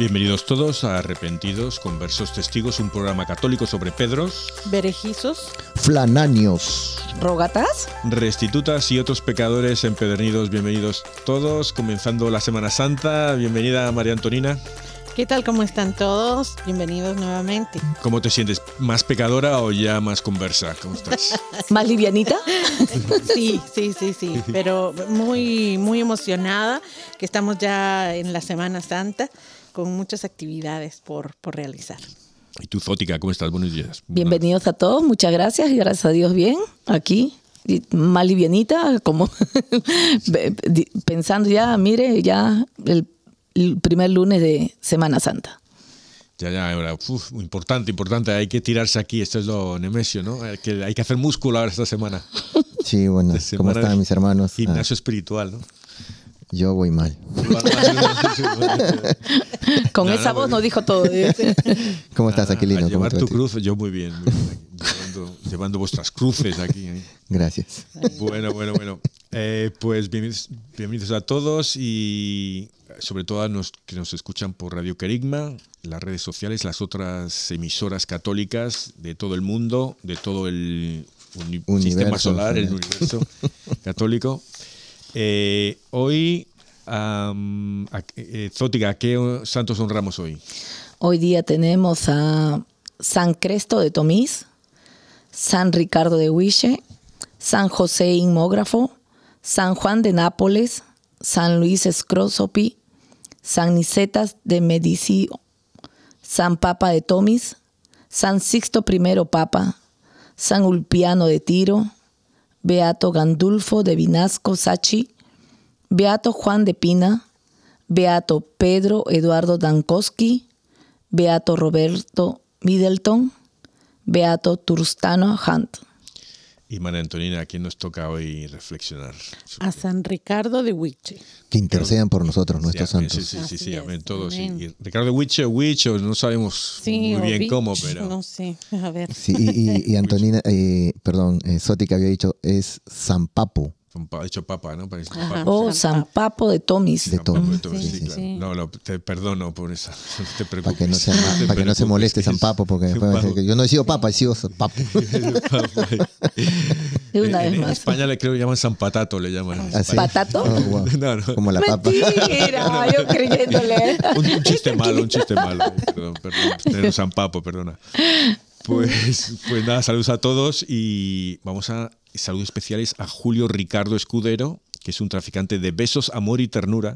Bienvenidos todos a Arrepentidos, Conversos Testigos, un programa católico sobre Pedros, Berejizos, Flananios. ¿Rogatas? restitutas y otros pecadores empedernidos. Bienvenidos todos, comenzando la Semana Santa. Bienvenida María Antonina. ¿qué tal? ¿Cómo están todos? Bienvenidos nuevamente. ¿Cómo te sientes? ¿Más pecadora o ya más conversa? ¿Cómo estás? ¿Más livianita? Sí, sí, sí, sí, pero muy, muy emocionada que estamos ya en la Semana Santa con muchas actividades por, por realizar. ¿Y tú, Zótica, cómo estás? Buenos días. Bienvenidos a todos, muchas gracias y gracias a Dios bien aquí. y Más livianita, como pensando ya, mire, ya el, el primer lunes de Semana Santa. Ya, ya, ahora, uf, importante, importante. Hay que tirarse aquí. Esto es lo Nemesio, ¿no? Hay que, hay que hacer músculo ahora esta semana. Sí, bueno, ¿cómo están mis hermanos? Ah, Gimnasio espiritual, ¿no? Yo voy mal. Con No, esa no, voz nos dijo todo. ¿Cómo estás, A Aquilino? ¿Cómo llevar te tu cruz, yo muy bien. muy bien. Llevando, llevando vuestras cruces aquí. ¿eh? Gracias. Bueno, bueno, bueno. Eh, pues bienvenidos, bienvenidos a todos y sobre todo a los que nos escuchan por Radio Querigma, las redes sociales, las otras emisoras católicas de todo el mundo, de todo el uni- Universo, sistema solar, el universo católico. Eh, hoy, Zótica, ¿qué santos honramos hoy? Hoy día tenemos a San Cresto de Tomís, San Ricardo de Huiche, San José Inmógrafo, San Juan de Nápoles, San Luis Scrosopi, San Nicetas de Medicio, San Papa de Tomis, San Sixto I Papa, San Ulpiano de Tiro, Beato Gandulfo de Vinasco Sachi, Beato Juan de Pina, Beato Pedro Eduardo Dankowski, Beato Roberto Middleton, Beato Turstano Hunt. Y María Antonina, ¿a quién nos toca hoy reflexionar? A San Ricardo de Huiche. Que intercedan por nosotros, nuestros Sí, santos. Sí, sí, sí, sí, amén, todos. sí. amén. Y Ricardo Witch o Witch, o no sabemos Sí, muy bien Vich, cómo, pero No sé, a ver. Sí, y, y- y Antonina, eh, perdón, eh, Soti que había dicho es San Papo. Son pa- dicho papa, ¿no? Parece papa. Oh, San Papo de Tomis. De San Papo Tomis, sí, sí, sí, claro. sí. No, no, te perdono por eso. No te Para preocupes. que no se, para que no se moleste San Papo, porque San después Papo. que yo no he sido papa, he sido Papo. De una en, vez en más. España le creo que llaman San Patato, le llaman. España. ¿Patato? Oh, wow. No, no. Como la papa. Mentira, yo creyéndole. Un, un chiste malo, un chiste malo. Perdón, perdón. San Papo, perdona. Pues, pues nada, saludos a todos y vamos a saludos especiales a Julio Ricardo Escudero, que es un traficante de besos, amor y ternura.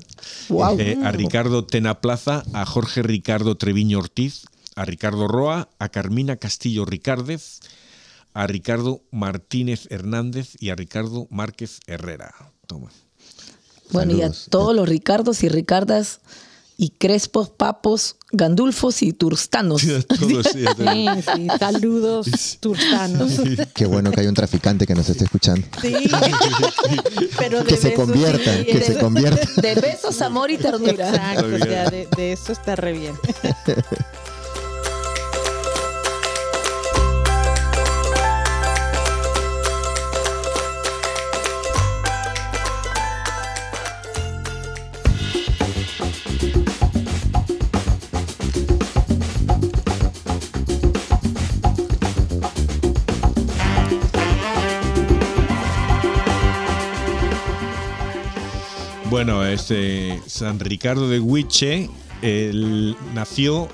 Eh, a Ricardo Tena Plaza, a Jorge Ricardo Treviño Ortiz, a Ricardo Roa, a Carmina Castillo Ricárdez, a Ricardo Martínez Hernández y a Ricardo Márquez Herrera. Toma. Bueno, y a todos los Ricardos y Ricardas y Crespos, Papos, Gandulfos y Turstanos. Todos, sí, todos. Sí, sí, saludos turtanos. Qué bueno que hay un traficante que nos esté escuchando. Sí. Pero de Que se besos, convierta, sí, que de- se convierta. De besos, amor y ternura. Exacto, o sea, de, de eso está re bien. Bueno, este San Ricardo de Huiche nació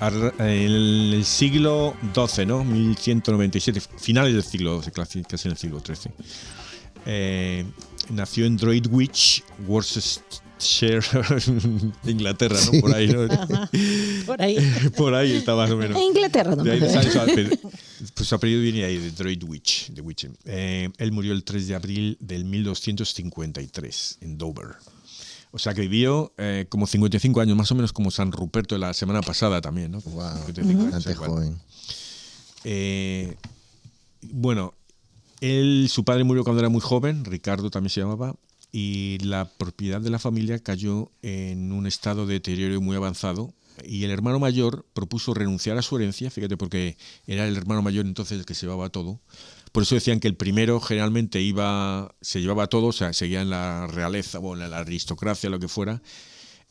en el siglo XII, ¿no? 1197, finales del siglo XII, casi en el siglo XIII. Eh, nació en Droitwich, Worcestershire, Inglaterra, ¿no? Por ahí, ¿no? Por ahí. Por ahí está más o menos. En Inglaterra, no De ahí. Pues su apellido viene ahí, de Droitwich, de Witchen. Eh, él murió el 3 de abril del 1253 en Dover. O sea que vivió eh, como 55 años, más o menos como San Ruperto de la semana pasada también, ¿no? Wow, 55 años, bastante joven. Eh, bueno, él, su padre murió cuando era muy joven, Ricardo también se llamaba, y la propiedad de la familia cayó en un estado de deterioro muy avanzado. Y el hermano mayor propuso renunciar a su herencia, fíjate, porque era el hermano mayor entonces el que se llevaba todo. Por eso decían que el primero generalmente iba, se llevaba todo, o sea, seguía en la realeza o en la aristocracia, lo que fuera.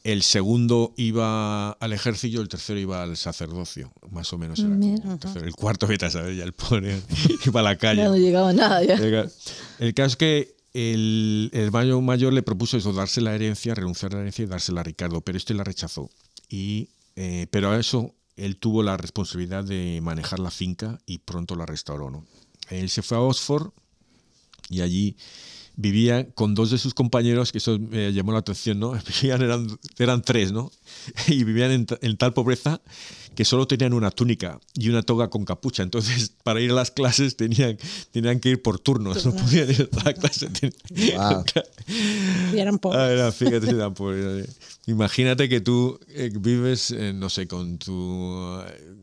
El segundo iba al ejército, el tercero iba al sacerdocio, más o menos. Era como el, cuarto, vete a saber, ya el pobre iba a la calle. Ya no llegaba nada. Ya. El caso es que el, el hermano mayor le propuso eso, darse la herencia, renunciar a la herencia y dársela a Ricardo, pero este la rechazó. Y, eh, pero a eso él tuvo la responsabilidad de manejar la finca y pronto la restauró. ¿no? Él se fue a Oxford y allí vivía con dos de sus compañeros, que eso me llamó la atención, ¿no? Vivían, eran, eran tres, ¿no? Y vivían en, en tal pobreza que solo tenían una túnica y una toga con capucha. Entonces, para ir a las clases tenían, tenían que ir por turnos, no podían ir a la clase. Wow. Y eran Ah, pobres. era, fíjate, eran pobres. Imagínate que tú eh, vives, eh, no sé, con tu eh,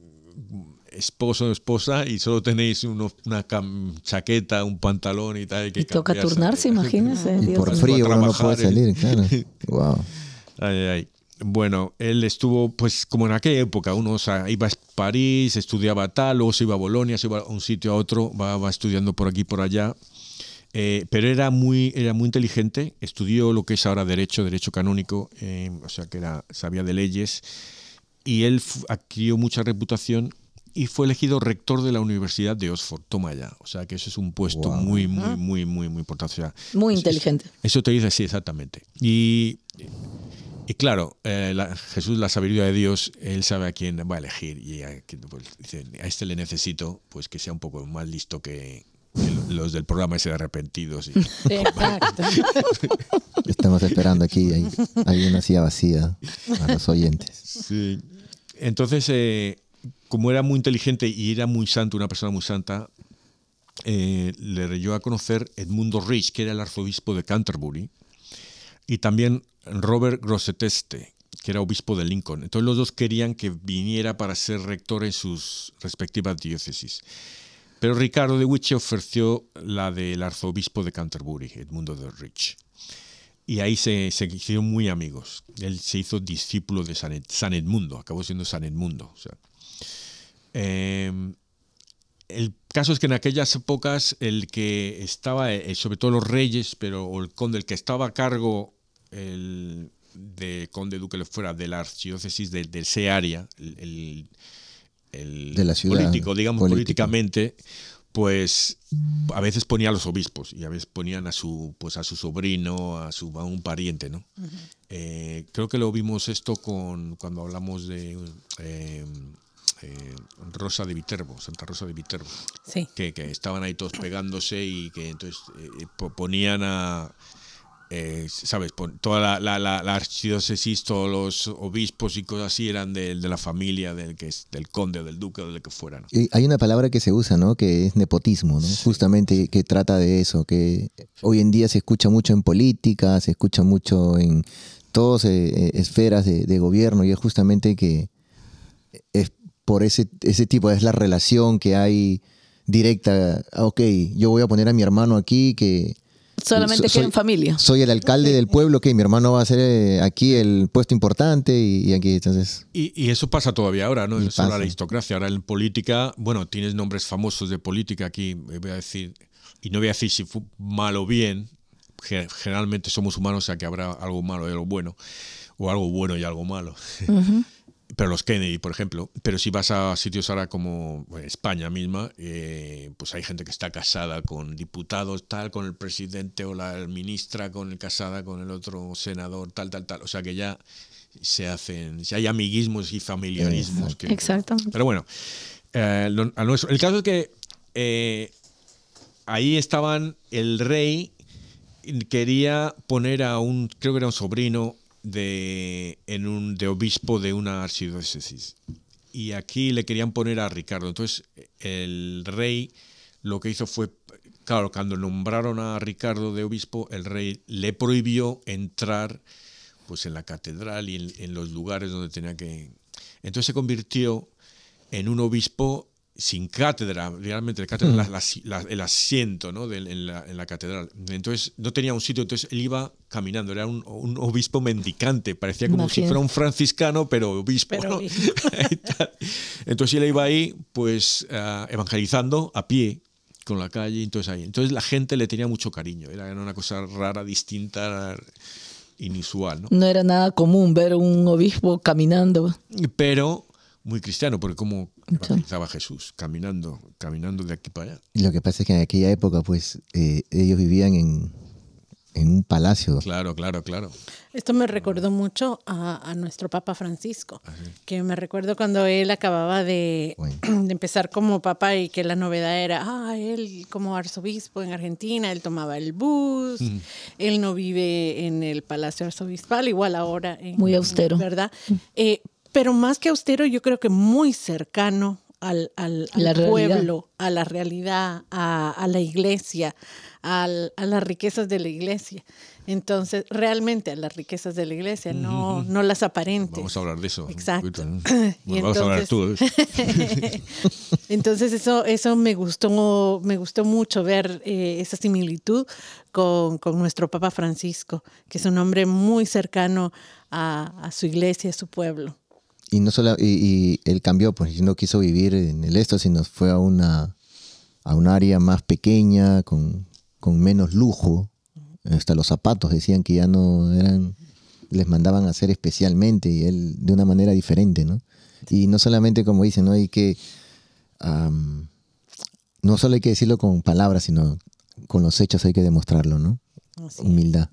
esposo o esposa y solo tenéis uno- una cam- chaqueta, un pantalón y tal. que Y toca turnarse, imagínese. Y Dios por frío uno no puede salir, claro. Wow. Ay, ay. Bueno, él estuvo, pues, como en aquella época, uno o sea, iba a París, estudiaba tal, luego se iba a Bolonia, se iba a un sitio a otro, va, va estudiando por aquí y por allá. Eh, pero era muy, era muy inteligente, estudió lo que es ahora derecho, derecho canónico, eh, o sea que era, sabía de leyes, y él adquirió mucha reputación y fue elegido rector de la Universidad de Oxford, toma ya, o sea que eso es un puesto Wow. muy, muy, muy, muy, muy importante. O sea, Muy inteligente. eso te dice, sí, exactamente. Y, y clalo, eh, la- Jesús, la sabiduría de Dios, él sabe a quién va a elegir. Y a, pues, dice, a este le necesito, pues que sea un poco más listo que, los del programa ese de arrepentidos. y- exacto. Estamos esperando aquí. Hay, hay una silla vacía a los oyentes. Sí. Entonces, eh, como era muy inteligente y era muy santo, una persona muy santa, eh, le reyó a conocer Edmundo Rich, que era el arzobispo de Canterbury, y también Robert Grosseteste, que era obispo de Lincoln. Entonces los dos querían que viniera para ser rector en sus respectivas diócesis. Pero Ricardo de Wiche ofreció la del arzobispo de Canterbury, Edmundo de Rich. Y ahí se, hicieron muy amigos. Él se hizo discípulo de San, Ed- San Edmundo, acabó siendo San Edmundo. Eh, el caso es que en aquellas épocas el que estaba, eh, sobre todo los reyes, pero o el conde, el que estaba a cargo el, de conde duque lo fuera de la archidiócesis de, de ese área, el, el- el De la ciudad, político, digamos político. políticamente, pues a veces ponía a los obispos y a veces ponían a su pues a su sobrino, a su a un pariente, ¿no? Eh, creo que lo vimos esto con cuando hablamos de eh, eh, Rosa de Viterbo, Santa Rosa de Viterbo, Sí. que, que estaban ahí todos pegándose y que entonces eh, po- ponían a eh, ¿sabes? Por toda la, la, la, la archidiócesis, todos los obispos y cosas así eran de, de la familia del, que es, del conde o del duque o del que fuera. ¿no? Y hay una palabra que se usa, ¿no? Que es nepotismo, ¿no? Justamente que trata de eso, que hoy en día se escucha mucho en política, se escucha mucho en todas eh, esferas de, de gobierno y es justamente que es por ese, ese tipo, es la relación que hay directa. Ah, Ok, yo voy a poner a mi hermano aquí que Solamente So- queda en familia. soy el alcalde del pueblo, que mi hermano va a ser eh, aquí el puesto importante y, y aquí, entonces... Y, y eso pasa todavía ahora, ¿no? Solo la aristocracia. Ahora en política, bueno, tienes nombres famosos de política aquí, eh, voy a decir, y no voy a decir si fue mal o bien, ge- generalmente somos humanos, o sea que habrá algo malo y algo bueno, o algo bueno y algo malo. Pero los Kennedy, por ejemplo. Pero si vas a sitios ahora como España misma, eh, pues hay gente que está casada con diputados, tal, con el presidente o la ministra, con el casada con el otro senador, tal, tal, tal. O sea que ya se hacen, ya hay amiguismos y familiarismos. que- Exacto. pero bueno, eh, lo- a nuestro- el caso es que eh, ahí estaban el rey quería poner a un creo que era un sobrino de en un de obispo de una archidiócesis. Y aquí le querían poner a Ricardo. Entonces el rey lo que hizo fue claro cuando nombraron a Ricardo de obispo el rey le prohibió entrar pues en la catedral y en, en los lugares donde tenía que entonces se convirtió en un obispo sin cátedra, realmente cátedra, la- la- la- el asiento ¿no? del- en, la, en la catedral. Entonces no tenía un sitio, entonces él iba caminando, era un, un obispo mendicante, parecía como si fuera un franciscano, pero obispo. Pero. Entonces él iba ahí, pues ah, evangelizando a pie con la calle, entonces ahí. Entonces la gente le tenía mucho cariño, era una cosa rara, distinta, inusual, ¿no? No era nada común ver un obispo caminando. pero muy cristiano, porque como evangelizaba Jesús, caminando, caminando de aquí para allá. Lo que pasa es que en aquella época, pues, eh, ellos vivían en, en un palacio. Claro, claro, claro. Esto me recordó mucho a, a nuestro Papa Francisco, que me recuerdo cuando él acababa de, Bueno. de empezar como papa y que la novedad era, ah, él como arzobispo en Argentina, él tomaba el bus, él no vive en el Palacio Arzobispal, igual ahora. en- Muy austero. ¿Verdad? Eh, pero más que austero, yo creo que muy cercano al, al- al La realidad. pueblo, a la realidad, a, a la iglesia, al- a las riquezas de la iglesia. Entonces, realmente a las riquezas de la iglesia, no, no las aparentes. Vamos a hablar de eso. Exacto. Bueno, Y vamos a hablar tú. ¿eh? Entonces eso, eso me gustó, me gustó mucho ver eh, esa similitud con, con nuestro Papa Francisco, que es un hombre muy cercano a, a su iglesia, a su pueblo. Y no solo, y, y él cambió, pues no quiso vivir en el esto, sino fue a una, a un área más pequeña, con, con menos lujo. Hasta los zapatos decían que ya no eran, les mandaban a hacer especialmente y él de una manera diferente, ¿no? Y no solamente como dicen, ¿no? Hay que, no solo hay que decirlo con palabras, sino con los hechos hay que demostrarlo, ¿no? Así, Humildad.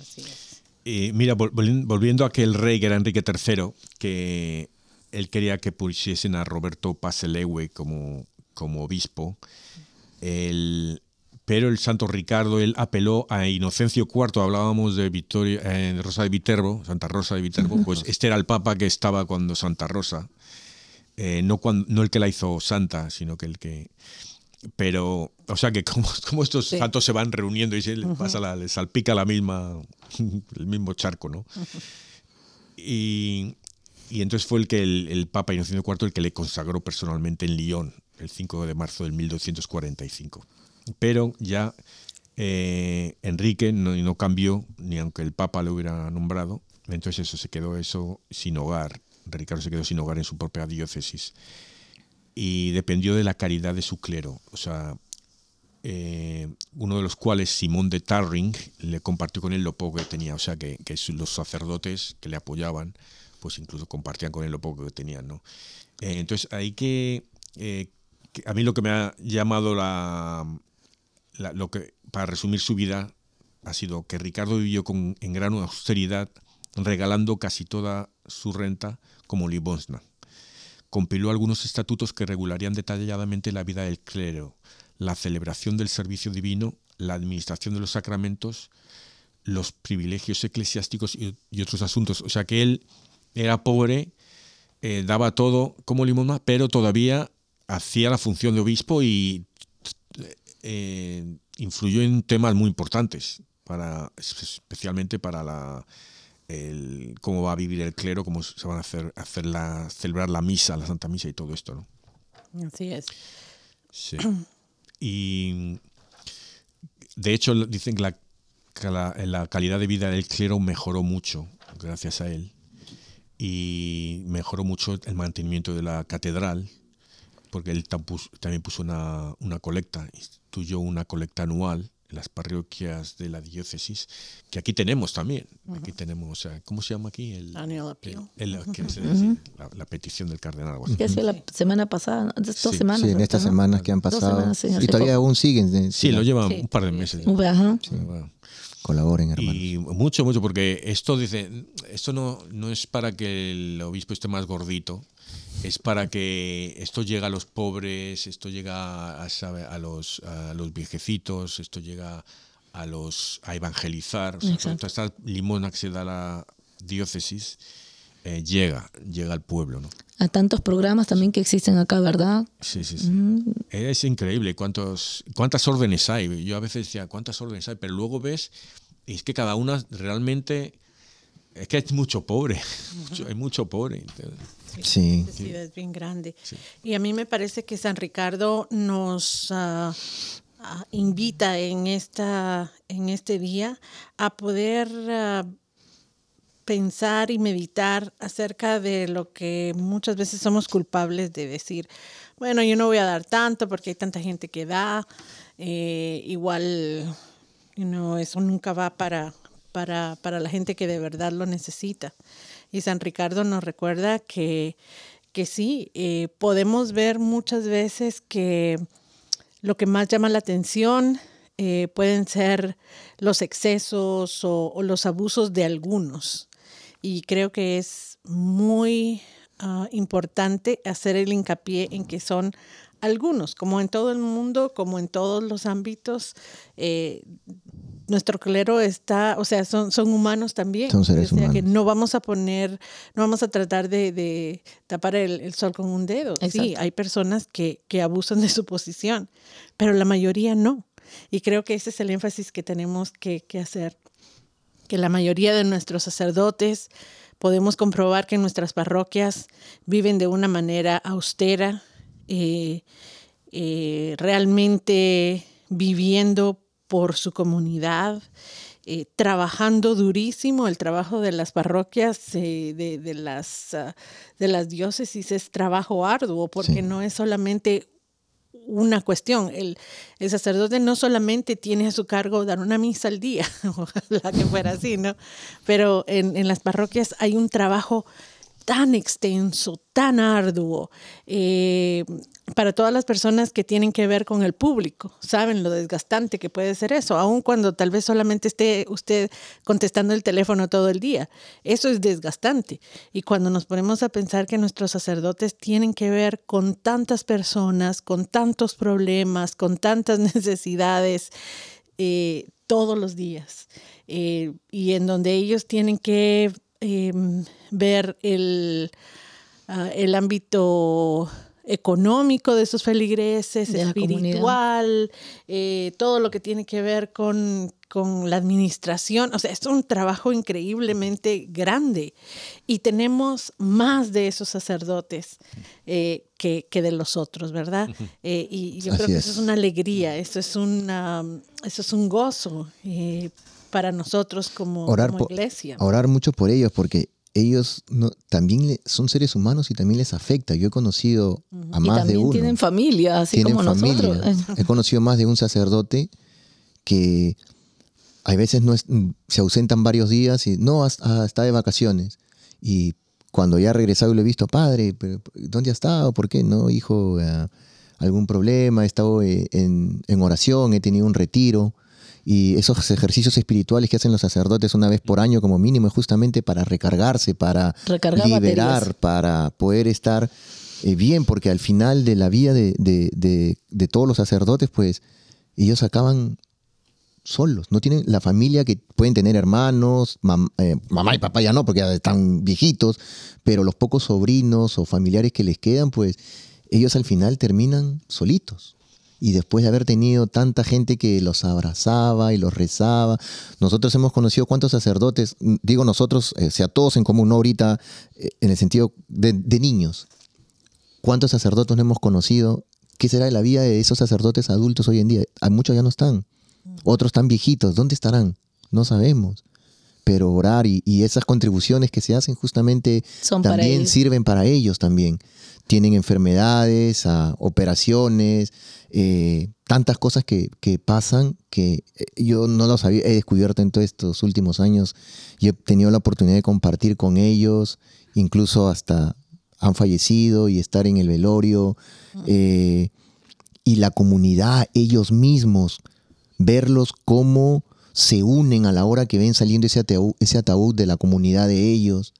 así es. Y mira, vol- volvi- volviendo a aquel rey que era Enrique III, que él quería que pusiesen a Roberto Paselewe como, como obispo, el- pero el santo Ricardo, él apeló a Inocencio IV, hablábamos de Victoria, eh, Rosa de Viterbo, Santa Rosa de Viterbo, pues este era el papa que estaba cuando Santa Rosa, eh, no, cuando, no el que la hizo santa, sino que el que... Pero, o sea que como, como estos Sí. santos se van reuniendo y se les pasa la, les salpica la misma, el mismo charco, ¿no? Y, y entonces fue el que el, el Papa Inocencio IV el que le consagró personalmente en Lyon, el 5 de marzo del 1245. Pero ya eh, Enrique no, no cambió, ni aunque el Papa lo hubiera nombrado, entonces eso se quedó eso sin hogar. Ricardo se quedó sin hogar en su propia diócesis y dependió de la caridad de su clero. O sea, eh, uno de los cuales, Simón de Tarring, le compartió con él lo poco que tenía. O sea, que, los sacerdotes que le apoyaban, pues incluso compartían con él lo poco que tenían. ¿no? Eh, entonces, que, eh, que a mí lo que me ha llamado la, la- lo que para resumir su vida ha sido que Ricardo vivió con, en gran austeridad, regalando casi toda su renta como limosna compiló algunos estatutos que regularían detalladamente la vida del clero, la celebración del servicio divino, la administración de los sacramentos, los privilegios eclesiásticos y, otros asuntos. O sea que él era pobre, eh, daba todo como limosna, pero todavía hacía la función de obispo y eh, influyó en temas muy importantes, especialmente para la, el, cómo va a vivir el clero, cómo se van a hacer, hacer la, celebrar la misa, la Santa Misa y todo esto. ¿no? Así es. Sí. Y de hecho dicen que la, que la, la calidad de vida del clero mejoró mucho gracias a él y mejoró mucho el mantenimiento de la catedral porque él también puso una, una colecta, instituyó una colecta anual las parroquias de la diócesis, que aquí tenemos también. Aquí tenemos, o sea, ¿cómo se llama aquí? El, Annual appeal. el- el- ¿qué se dice? la, la petición del cardenal. ¿Qué hacía la semana pasada? Dos Sí. semanas. Sí, en estas ¿no? semanas que han Dos pasado. semanas, sí, y hace todavía poco. aún siguen. eh, Sí, lo lleva Sí. un par de meses. Ajá. Sí, bueno. Colaboren, hermanos. Y mucho, mucho, porque esto dice, esto no, no es para que el obispo esté más gordito, es para que esto llegue a los pobres, esto llega a, a los, a los viejecitos, esto llega a los a evangelizar. O sea, Exacto. toda esta limona que se da a la diócesis eh, llega, llega al pueblo, ¿no? A tantos programas también que existen acá, ¿verdad? Sí, sí, sí. Mm, Es increíble cuántos, cuántas órdenes hay. Yo a veces decía, ¿cuántas órdenes hay? Pero luego ves, y es que cada una realmente, es que hay mucho pobre, mucho- hay mucho pobre. Sí. necesidad es bien grande. Y a mí me parece que San Ricardo nos ah, invita en, esta, en este día a poder ah, pensar y meditar acerca de lo que muchas veces somos culpables de decir, bueno, yo no voy a dar tanto porque hay tanta gente que da, eh, igual, you know, eso nunca va para, para, para la gente que de verdad lo necesita. Y San Ricardo nos recuerda que, que sí, eh, podemos ver muchas veces que lo que más llama la atención eh, pueden ser los excesos o, los abusos de algunos. Y creo que es muy ah, importante hacer el hincapié en que son algunos, como en todo el mundo, como en todos los ámbitos. eh, nuestro clero está, o sea, son, son humanos también. Son seres o sea, que no vamos a poner, no vamos a tratar de, de tapar el, el sol con un dedo. Sí, hay personas que, que abusan de su posición, pero la mayoría no. Y creo que ese es el énfasis que tenemos que, que hacer. Que la mayoría de nuestros sacerdotes podemos comprobar que en nuestras parroquias viven de una manera austera, eh, eh, realmente viviendo por su comunidad, eh, trabajando durísimo. El trabajo de las parroquias, eh, de, de las, ah, de las diócesis, es trabajo arduo, porque Sí. no es solamente una cuestión. El, el sacerdote no solamente tiene a su cargo dar una misa al día, ojalá que fuera así, ¿no? Pero en, en las parroquias hay un trabajo tan extenso, tan arduo, eh, para todas las personas que tienen que ver con el público. Saben lo desgastante que puede ser eso, aun cuando tal vez solamente esté usted contestando el teléfono todo el día. Eso es desgastante. Y cuando nos ponemos a pensar que nuestros sacerdotes tienen que ver con tantas personas, con tantos problemas, con tantas necesidades, eh, todos los días, eh, y en donde ellos tienen que eh, ver el, ah, el ámbito económico de sus feligreses, De espiritual, eh, todo lo que tiene que ver con, con la administración. O sea, es un trabajo increíblemente grande y tenemos más de esos sacerdotes eh, que, que de los otros, ¿verdad? Eh, y yo creo que es. eso es una alegría, eso es, una, eso es un gozo eh, para nosotros como, Orar, como iglesia. orar mucho por ellos porque ellos no, también le- son seres humanos y también les afecta. Yo he conocido a y más de también uno. tienen familia, así tienen como familia. nosotros. He conocido más de un sacerdote que a veces no es- se ausentan varios días y no, ah, está de vacaciones. Y cuando ya ha regresado y lo he visto, padre, pero ¿dónde ha estado? ¿Por qué? No, hijo, eh, algún problema, he estado eh, en, en oración, he tenido un retiro. Y esos ejercicios espirituales que hacen los sacerdotes una vez por año como mínimo es justamente para recargarse, para Recargar liberar, baterías. para poder estar eh, bien, porque al final de la vida de, de- de- de todos los sacerdotes, pues ellos acaban solos, no tienen la familia que pueden tener hermanos, eh, mamá y papá ya no, porque ya están viejitos, pero los pocos sobrinos o familiares que les quedan, pues ellos al final terminan solitos. Y después de haber tenido tanta gente que los abrazaba y los rezaba, nosotros hemos conocido cuántos sacerdotes, digo nosotros, eh, sea todos en común, no ahorita eh, en el sentido de, de niños, cuántos sacerdotes hemos conocido ¿Qué será de la vida de esos sacerdotes adultos hoy en día? Hay muchos ya no están. Otros están viejitos. ¿Dónde estarán? No sabemos. Pero orar y, esas contribuciones que se hacen justamente también sirven para ellos también. Tienen enfermedades, operaciones, eh, tantas cosas que, pasan que eh, yo no lo sabía, he descubierto en todos estos últimos años y he tenido la oportunidad de compartir con ellos, incluso hasta han fallecido y estar en el velorio. Eh, y la comunidad, ellos mismos, verlos cómo se unen a la hora que ven saliendo ese ataúd, ese ataúd de la comunidad de ellos.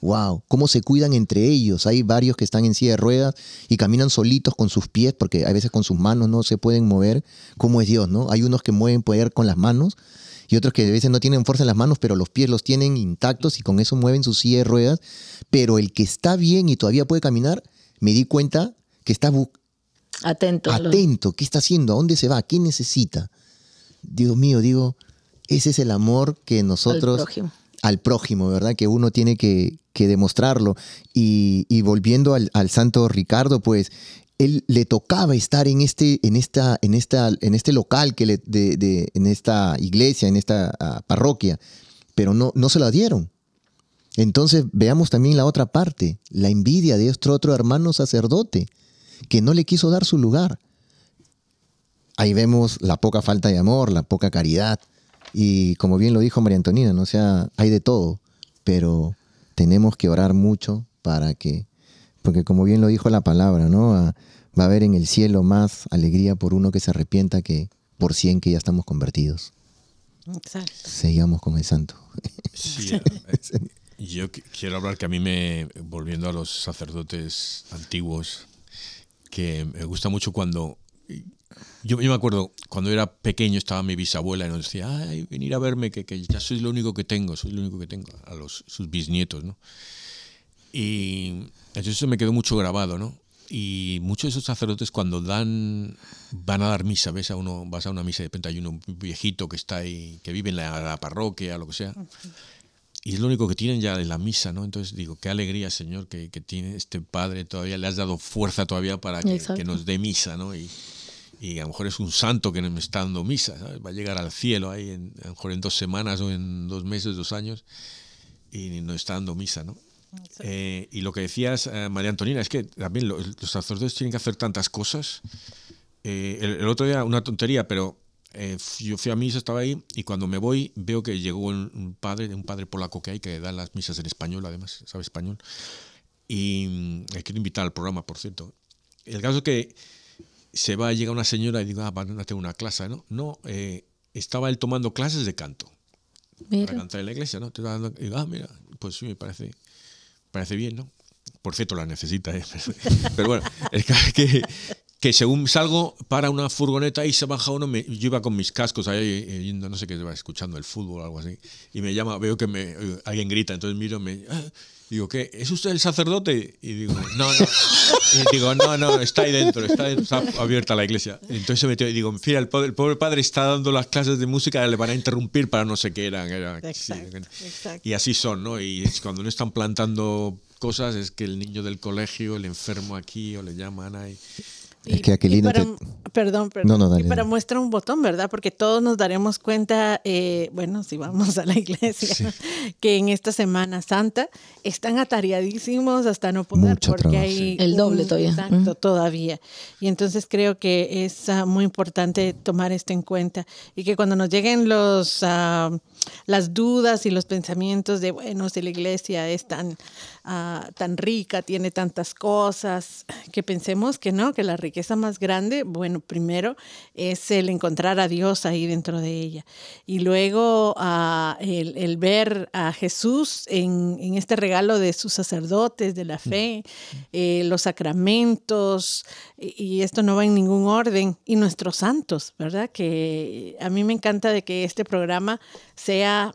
Wow, cómo se cuidan entre ellos. Hay varios que están en silla de ruedas y caminan solitos con sus pies, porque a veces con sus manos no se pueden mover. ¿Cómo es Dios, no? Hay unos que mueven poder con las manos y otros que a veces no tienen fuerza en las manos, pero los pies los tienen intactos y con eso mueven su silla de ruedas. Pero el que está bien y todavía puede caminar, me di cuenta que está atento. Atento, ¿qué está haciendo? ¿A dónde se va? ¿Qué necesita? Dios mío, digo, ese es el amor que nosotros... Al prójimo. Al ¿verdad? Que uno tiene que, demostrarlo. Y, volviendo al, santo Ricardo, pues él le tocaba estar en este, en esta, en esta, en este local que le, de, en esta iglesia, en esta ah, parroquia, pero no, no se la dieron. Entonces veamos también la otra parte, la envidia de este otro hermano sacerdote que no le quiso dar su lugar. Ahí vemos la poca falta de amor, la poca caridad. Y como bien lo dijo María Antonina, ¿no? sea, hay de todo, pero tenemos que orar mucho para que, porque como bien lo dijo la palabra, ¿no? va a haber en el cielo más alegría por uno que se arrepienta que por cien que ya estamos convertidos. Exacto. Seguimos con el santo. Sí, yo quiero hablar que a mí me, volviendo a los sacerdotes antiguos, que me gusta mucho cuando... Yo, me acuerdo, cuando era pequeño estaba mi bisabuela y nos decía, ay, venir a verme, que, que ya soy lo único que tengo, soy lo único que tengo, a los, sus bisnietos, ¿no? Y entonces eso me quedó mucho grabado, ¿no? Y muchos de esos sacerdotes cuando dan, van a dar misa, ves a uno, vas a una misa de repente hay uno viejito que está ahí, que vive en la, la parroquia, lo que sea, y es lo único que tienen ya de la misa, ¿no? Entonces digo, qué alegría, Señor, que, que tiene este Padre todavía, le has dado fuerza todavía para que, que nos dé misa, ¿no? Y, y, a lo mejor es un santo que me está dando misa, ¿sabes? Va a llegar al cielo ahí, en, a lo mejor en dos semanas o en dos meses, dos años, y nos está dando misa, ¿no? Eh, y lo que decías, eh, María Antonina, es que también los, sacerdotes tienen que hacer tantas cosas. Eh, el, el, otro día, una tontería, pero eh, yo fui a misa, estaba ahí, y cuando me voy veo que llegó un padre, un padre polaco que hay, que da las misas en español, además, sabe español, y mm, le quiero invitar al programa, por cierto. El caso es que se va, llega una señora y digo, ah, van a tener una clase, ¿no? No, eh, estaba él tomando clases de canto. Para cantar en la iglesia, ¿no? Te dando, y digo, ah, mira, pues sí, me parece, parece bien, ¿no? Por cierto, la necesita, ¿eh? Pero bueno, el caso es que que según salgo para una furgoneta y se baja uno, me, yo iba con mis cascos ahí eh, yendo, no sé qué, iba escuchando el fútbol o algo así, y me llama, veo que me, alguien grita, entonces miro, me, ah", digo, ¿qué? ¿Es usted el sacerdote? Y digo, no, no, y digo, no, no, está ahí dentro, está, está abierta la iglesia. Entonces se metió y digo, mira, el, el, pobre padre está dando las clases de música, le van a interrumpir para no sé qué eran. Era, Y así son, ¿no? Y cuando no están plantando cosas es que el niño del colegio, el enfermo aquí, o le llaman ahí es que Aquilino para, Perdón, perdón. y para muestra un botón, ¿verdad? Porque todos nos daremos cuenta, eh, bueno, si vamos a la iglesia, que en esta Semana Santa están atareadísimos hasta no poder, porque hay el doble todavía. Exacto, todavía. Y entonces creo que es uh, muy importante tomar esto en cuenta y que cuando nos lleguen los uh, las dudas y los pensamientos de, bueno, si la iglesia es tan, uh, tan rica, tiene tantas cosas, que pensemos que no, que la riqueza más grande, bueno, primero es el encontrar a Dios ahí dentro de ella. Y luego ah, el, ver a Jesús en, este regalo de sus sacerdotes, de la fe, eh, los sacramentos, y, esto no va en ningún orden, y nuestros santos, ¿verdad? Que a mí me encanta de que este programa sea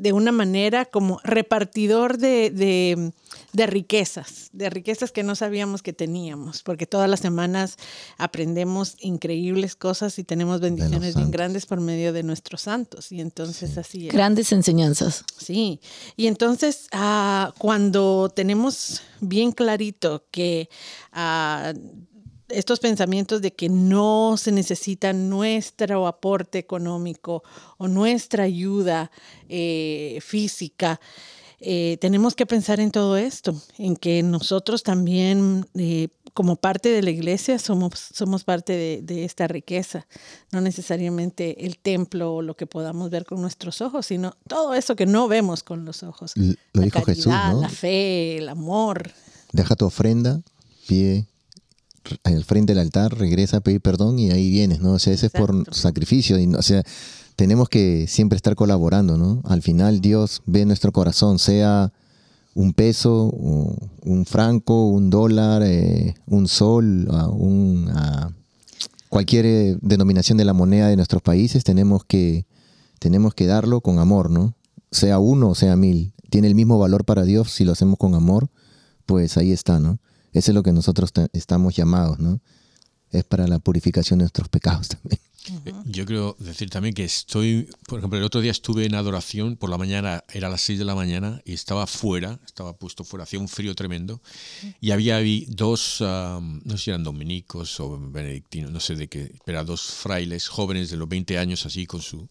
de una manera como repartidor de, riquezas, de riquezas que no sabíamos que teníamos, porque todas las semanas aprendemos increíbles cosas y tenemos bendiciones bien grandes por medio de nuestros santos. Y entonces así es. Grandes enseñanzas. Sí, y entonces ah, cuando tenemos bien clarito que... Ah, estos pensamientos de que no se necesita nuestro aporte económico o nuestra ayuda eh, física. Eh, tenemos que pensar en todo esto, en que nosotros también, eh, como parte de la iglesia, somos, somos parte de, esta riqueza. No necesariamente el templo o lo que podamos ver con nuestros ojos, sino todo eso que no vemos con los ojos. Lo la dijo Jesús, ¿no? La fe, el amor. Deja tu ofrenda, pie al frente del altar, regresa a pedir perdón y ahí vienes, ¿no? O sea, ese es por sacrificio. Y, o sea, tenemos que siempre estar colaborando, ¿no? Al final Dios ve nuestro corazón, sea un peso, un franco, un dólar, eh, un sol, un, cualquier eh, denominación de la moneda de nuestros países, tenemos que, tenemos que darlo con amor, ¿no? Sea uno o sea mil. Tiene el mismo valor para Dios si lo hacemos con amor, pues ahí está, ¿no? Eso es lo que nosotros estamos llamados, ¿no? Es para la purificación de nuestros pecados también. Eh, yo creo decir también que estoy, por ejemplo, el otro día estuve en adoración, por la mañana, era las 6 de la mañana, y estaba fuera, estaba puesto fuera, hacía un frío tremendo, y había dos, no sé si eran dominicos o benedictinos, no sé de qué, pero dos frailes jóvenes de los 20 años así con su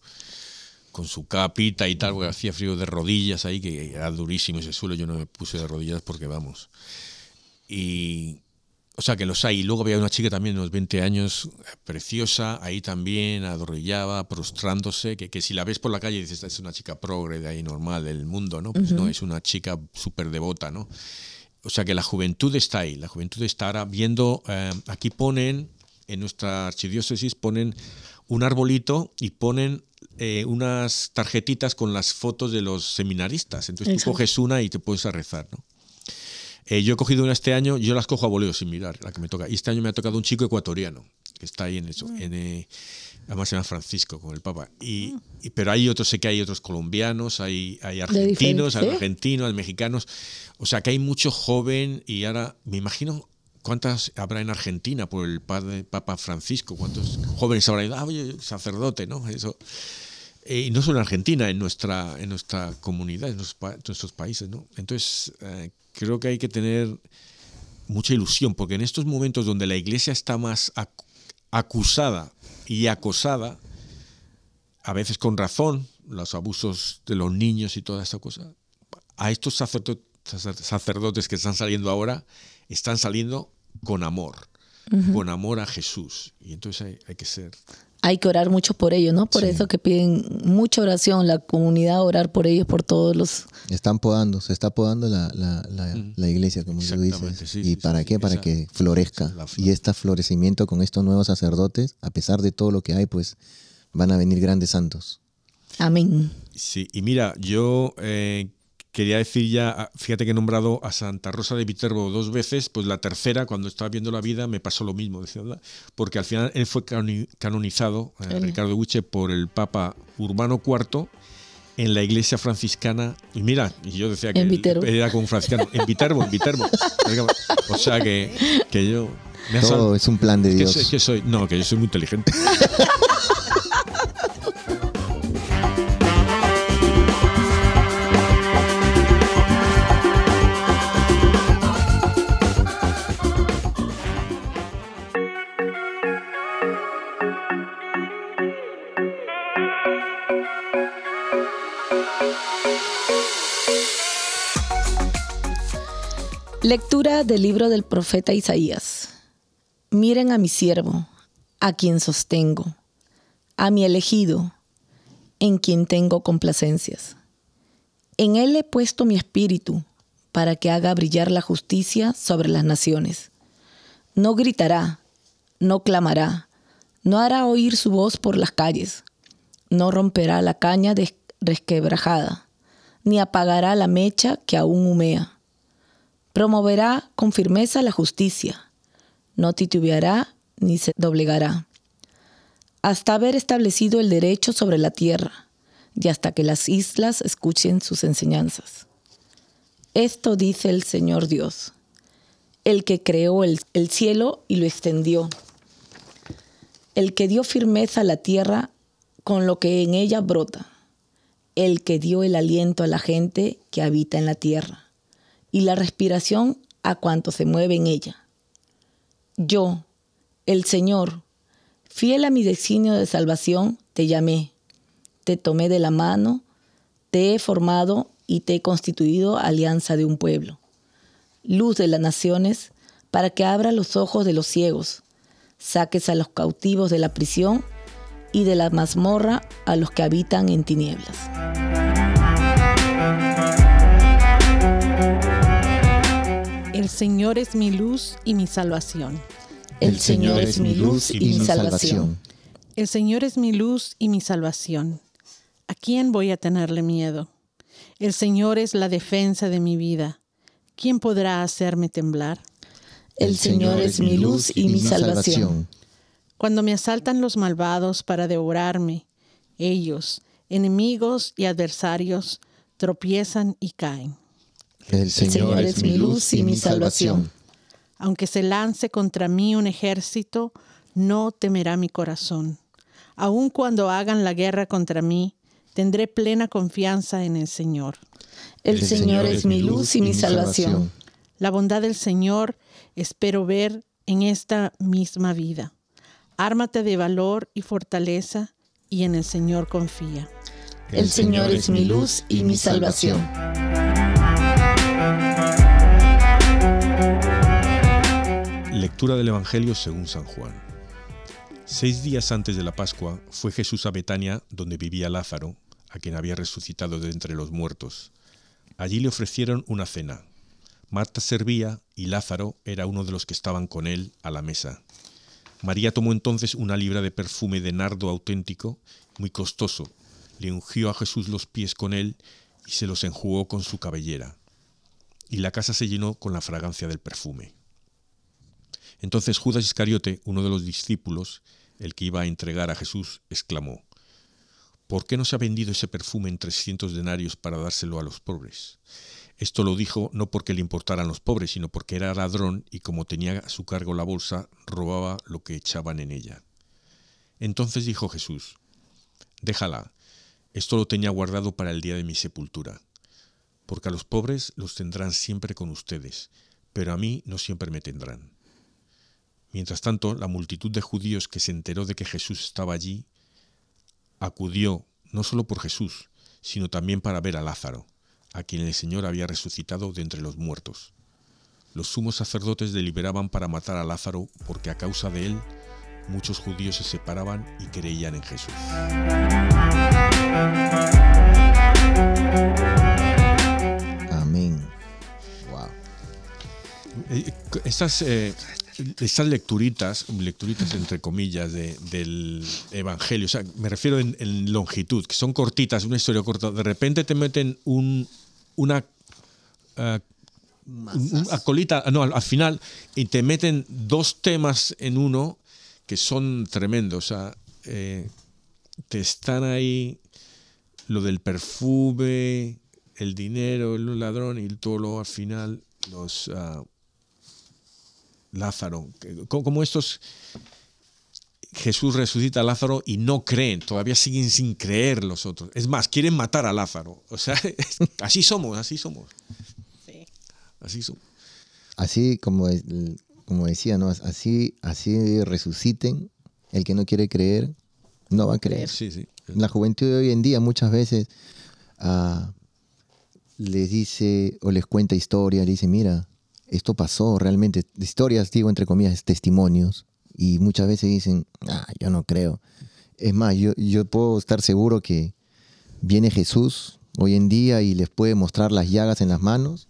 con su capita y tal, porque hacía frío de rodillas ahí, que era durísimo ese suelo, yo no me puse de rodillas porque vamos. Y, o sea, que los hay. Y luego había una chica también de unos 20 años, preciosa, ahí también, adorrillaba, prostrándose, que, que si la ves por la calle dices, es una chica progre de ahí normal del mundo, ¿no? Pues no, es una chica súper devota, ¿no? O sea, que la juventud está ahí, la juventud está ahora viendo, eh, aquí ponen, en nuestra archidiócesis ponen un arbolito y ponen eh, unas tarjetitas con las fotos de los seminaristas. Entonces tú coges una y te puedes a rezar, ¿no? Eh, yo he cogido una este año, yo las cojo a voleo sin mirar, la que me toca. Y este año me ha tocado un chico ecuatoriano, que está ahí en eso. Mm. En, eh, además se llama Francisco, con el Papa. Y, pero hay otros, sé que hay otros colombianos, hay, hay argentinos, hay argentinos, hay mexicanos. O sea que hay mucho joven y ahora me imagino ¿Cuántas habrá en Argentina por el padre Papa Francisco? ¿Cuántos jóvenes habrá ido? Ah, oye, sacerdote, ¿no? Eso. Eh, y no solo en Argentina, en nuestra, en nuestra comunidad, en nuestros, países, ¿no? Entonces, creo que hay que tener mucha ilusión, porque en estos momentos donde la iglesia está más acusada y acosada, a veces con razón, los abusos de los niños y toda esta cosa, a estos sacerdotes que están saliendo ahora, están saliendo con amor, con amor a Jesús. Y entonces hay que ser hay que orar mucho por ellos, ¿no? Por eso que piden mucha oración, la comunidad orar por ellos, por todos los... Están podando, se está podando la, la, la, mm. iglesia, como tú dices. ¿Y para qué? Para que florezca. Y este florecimiento con estos nuevos sacerdotes, a pesar de todo lo que hay, pues van a venir grandes santos. Amén. Sí, y mira, yo eh, quería decir ya, ah, fíjate que he nombrado a Santa Rosa de Viterbo dos veces, pues la tercera, cuando estaba viendo la vida, me pasó lo mismo, porque al final él fue canonizado, eh, Ricardo Huche, por el Papa Urbano IV en la iglesia franciscana. Y mira, y yo decía que era con franciscano, en Viterbo, en Viterbo. O sea que, que yo... Todo es un plan de Dios. que soy, no, que yo soy muy inteligente. Lectura del libro del profeta Isaías. Miren a mi siervo, a quien sostengo, a mi elegido, en quien tengo complacencias. En él he puesto mi espíritu para que haga brillar la justicia sobre las naciones. No gritará, no clamará, no hará oír su voz por las calles, no romperá la caña resquebrajada, ni apagará la mecha que aún humea. Promoverá con firmeza la justicia, no titubeará ni se doblegará, hasta haber establecido el derecho sobre la tierra y hasta que las islas escuchen sus enseñanzas. Esto dice el Señor Dios, el que creó el, el cielo y lo extendió, el que dio firmeza a la tierra con lo que en ella brota, el que dio el aliento a la gente que habita en la tierra y la respiración a cuanto se mueve en ella. Yo, el Señor, fiel a mi designio de salvación, te llamé, te tomé de la mano, te he formado y te he constituido alianza de un pueblo, luz de las naciones, para que abra los ojos de los ciegos, saques a los cautivos de la prisión y de la mazmorra a los que habitan en tinieblas. Señor es mi luz y mi salvación. El Señor es mi luz y mi salvación. El Señor es mi luz y mi salvación. ¿A quién voy a tenerle miedo? El Señor es la defensa de mi vida. ¿Quién podrá hacerme temblar? El Señor es mi luz y mi salvación. Cuando me asaltan los malvados para devorarme, ellos, enemigos y adversarios, tropiezan y caen. El Señor, es mi luz y mi salvación. Aunque se lance contra mí un ejército, no temerá mi corazón. Aun cuando hagan la guerra contra mí, tendré plena confianza en el Señor. El, Señor, es mi luz y mi salvación. La bondad del Señor espero ver en esta misma vida. Ármate de valor y fortaleza y en el Señor confía. El Señor es mi luz y mi salvación. Lectura del Evangelio según San Juan. Seis días antes de la Pascua fue Jesús a Betania, donde vivía Lázaro, a quien había resucitado de entre los muertos. Allí le ofrecieron una cena. Marta servía y Lázaro era uno de los que estaban con él a la mesa. María tomó entonces una libra de perfume de nardo auténtico, muy costoso, le ungió a Jesús los pies con él y se los enjugó con su cabellera. Y la casa se llenó con la fragancia del perfume. Entonces Judas Iscariote, uno de los discípulos, el que iba a entregar a Jesús, exclamó, ¿Por qué no se ha vendido ese perfume en trescientos denarios para dárselo a los pobres? Esto lo dijo no porque le importaran los pobres, sino porque era ladrón y como tenía a su cargo la bolsa, robaba lo que echaban en ella. Entonces dijo Jesús, Déjala, esto lo tenía guardado para el día de mi sepultura, porque a los pobres los tendrán siempre con ustedes, pero a mí no siempre me tendrán. Mientras tanto, la multitud de judíos que se enteró de que Jesús estaba allí, acudió no solo por Jesús, sino también para ver a Lázaro, a quien el Señor había resucitado de entre los muertos. Los sumos sacerdotes deliberaban para matar a Lázaro porque a causa de él muchos judíos se separaban y creían en Jesús. Amén. Wow. Eh, estas eh, estas lecturitas, lecturitas entre comillas del Evangelio, o sea, me refiero en, longitud, que son cortitas, una historia corta, de repente te meten un, una, uh, colita, no, al, final, y te meten dos temas en uno que son tremendos, o sea, eh, te están ahí lo del perfume, el dinero, el ladrón y todo lo al final, los... Uh, Lázaro, como estos Jesús resucita a Lázaro y no creen, todavía siguen sin creer los otros. Es más, quieren matar a Lázaro. O sea, así somos, así somos. Así somos. Así como, como decía, ¿no? Así, así resuciten. El que no quiere creer, no va a creer. La juventud de hoy en día muchas veces uh, les dice o les cuenta historias, le dice, mira, esto pasó realmente, historias, digo entre comillas, testimonios, y muchas veces dicen, ah, yo no creo. Es más, yo, yo puedo estar seguro que viene Jesús hoy en día y les puede mostrar las llagas en las manos,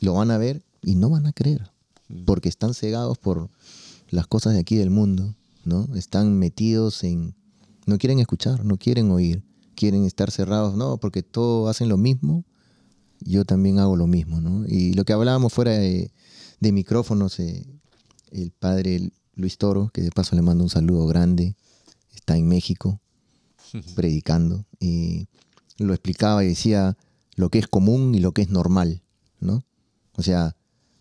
lo van a ver y no van a creer, mm. porque están cegados por las cosas de aquí del mundo, ¿no? Están metidos en... No quieren escuchar, no quieren oír, quieren estar cerrados, no, porque todos hacen lo mismo, yo también hago lo mismo, ¿no? Y lo que hablábamos fuera de, de micrófonos, eh, el padre Luis Toro, que de paso le mando un saludo grande, está en México predicando, y lo explicaba y decía lo que es común y lo que es normal, ¿no? O sea,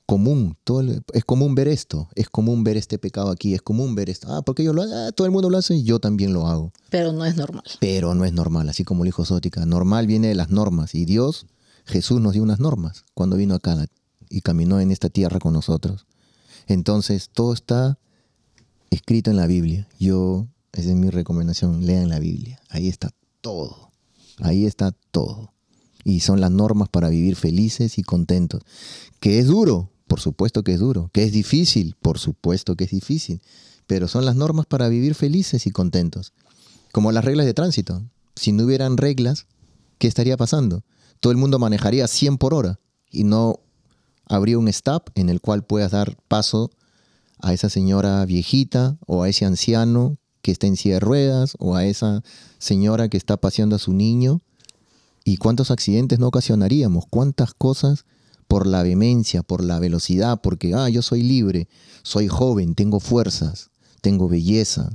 común, todo es común ver esto, es común ver este pecado aquí, es común ver esto. Ah, porque yo lo ah, todo el mundo lo hace y yo también lo hago. Pero no es normal. Pero no es normal, así como lo dijo Sótica. Normal viene de las normas y Dios, Jesús nos dio unas normas cuando vino acá y caminó en esta tierra con nosotros. Entonces, todo está escrito en la Biblia. Yo, esa es mi recomendación, lean la Biblia. Ahí está todo. Ahí está todo. Y son las normas para vivir felices y contentos. Que es duro, por supuesto que es duro. Que es difícil, por supuesto que es difícil. Pero son las normas para vivir felices y contentos. Como las reglas de tránsito. Si no hubieran reglas, ¿qué estaría pasando? Todo el mundo manejaría 100 por hora y no habría un stop en el cual puedas dar paso a esa señora viejita o a ese anciano que está en silla de ruedas o a esa señora que está paseando a su niño. ¿Y cuántos accidentes no ocasionaríamos? ¿Cuántas cosas por la vehemencia, por la velocidad, porque, ah, yo soy libre, soy joven, tengo fuerzas, tengo belleza,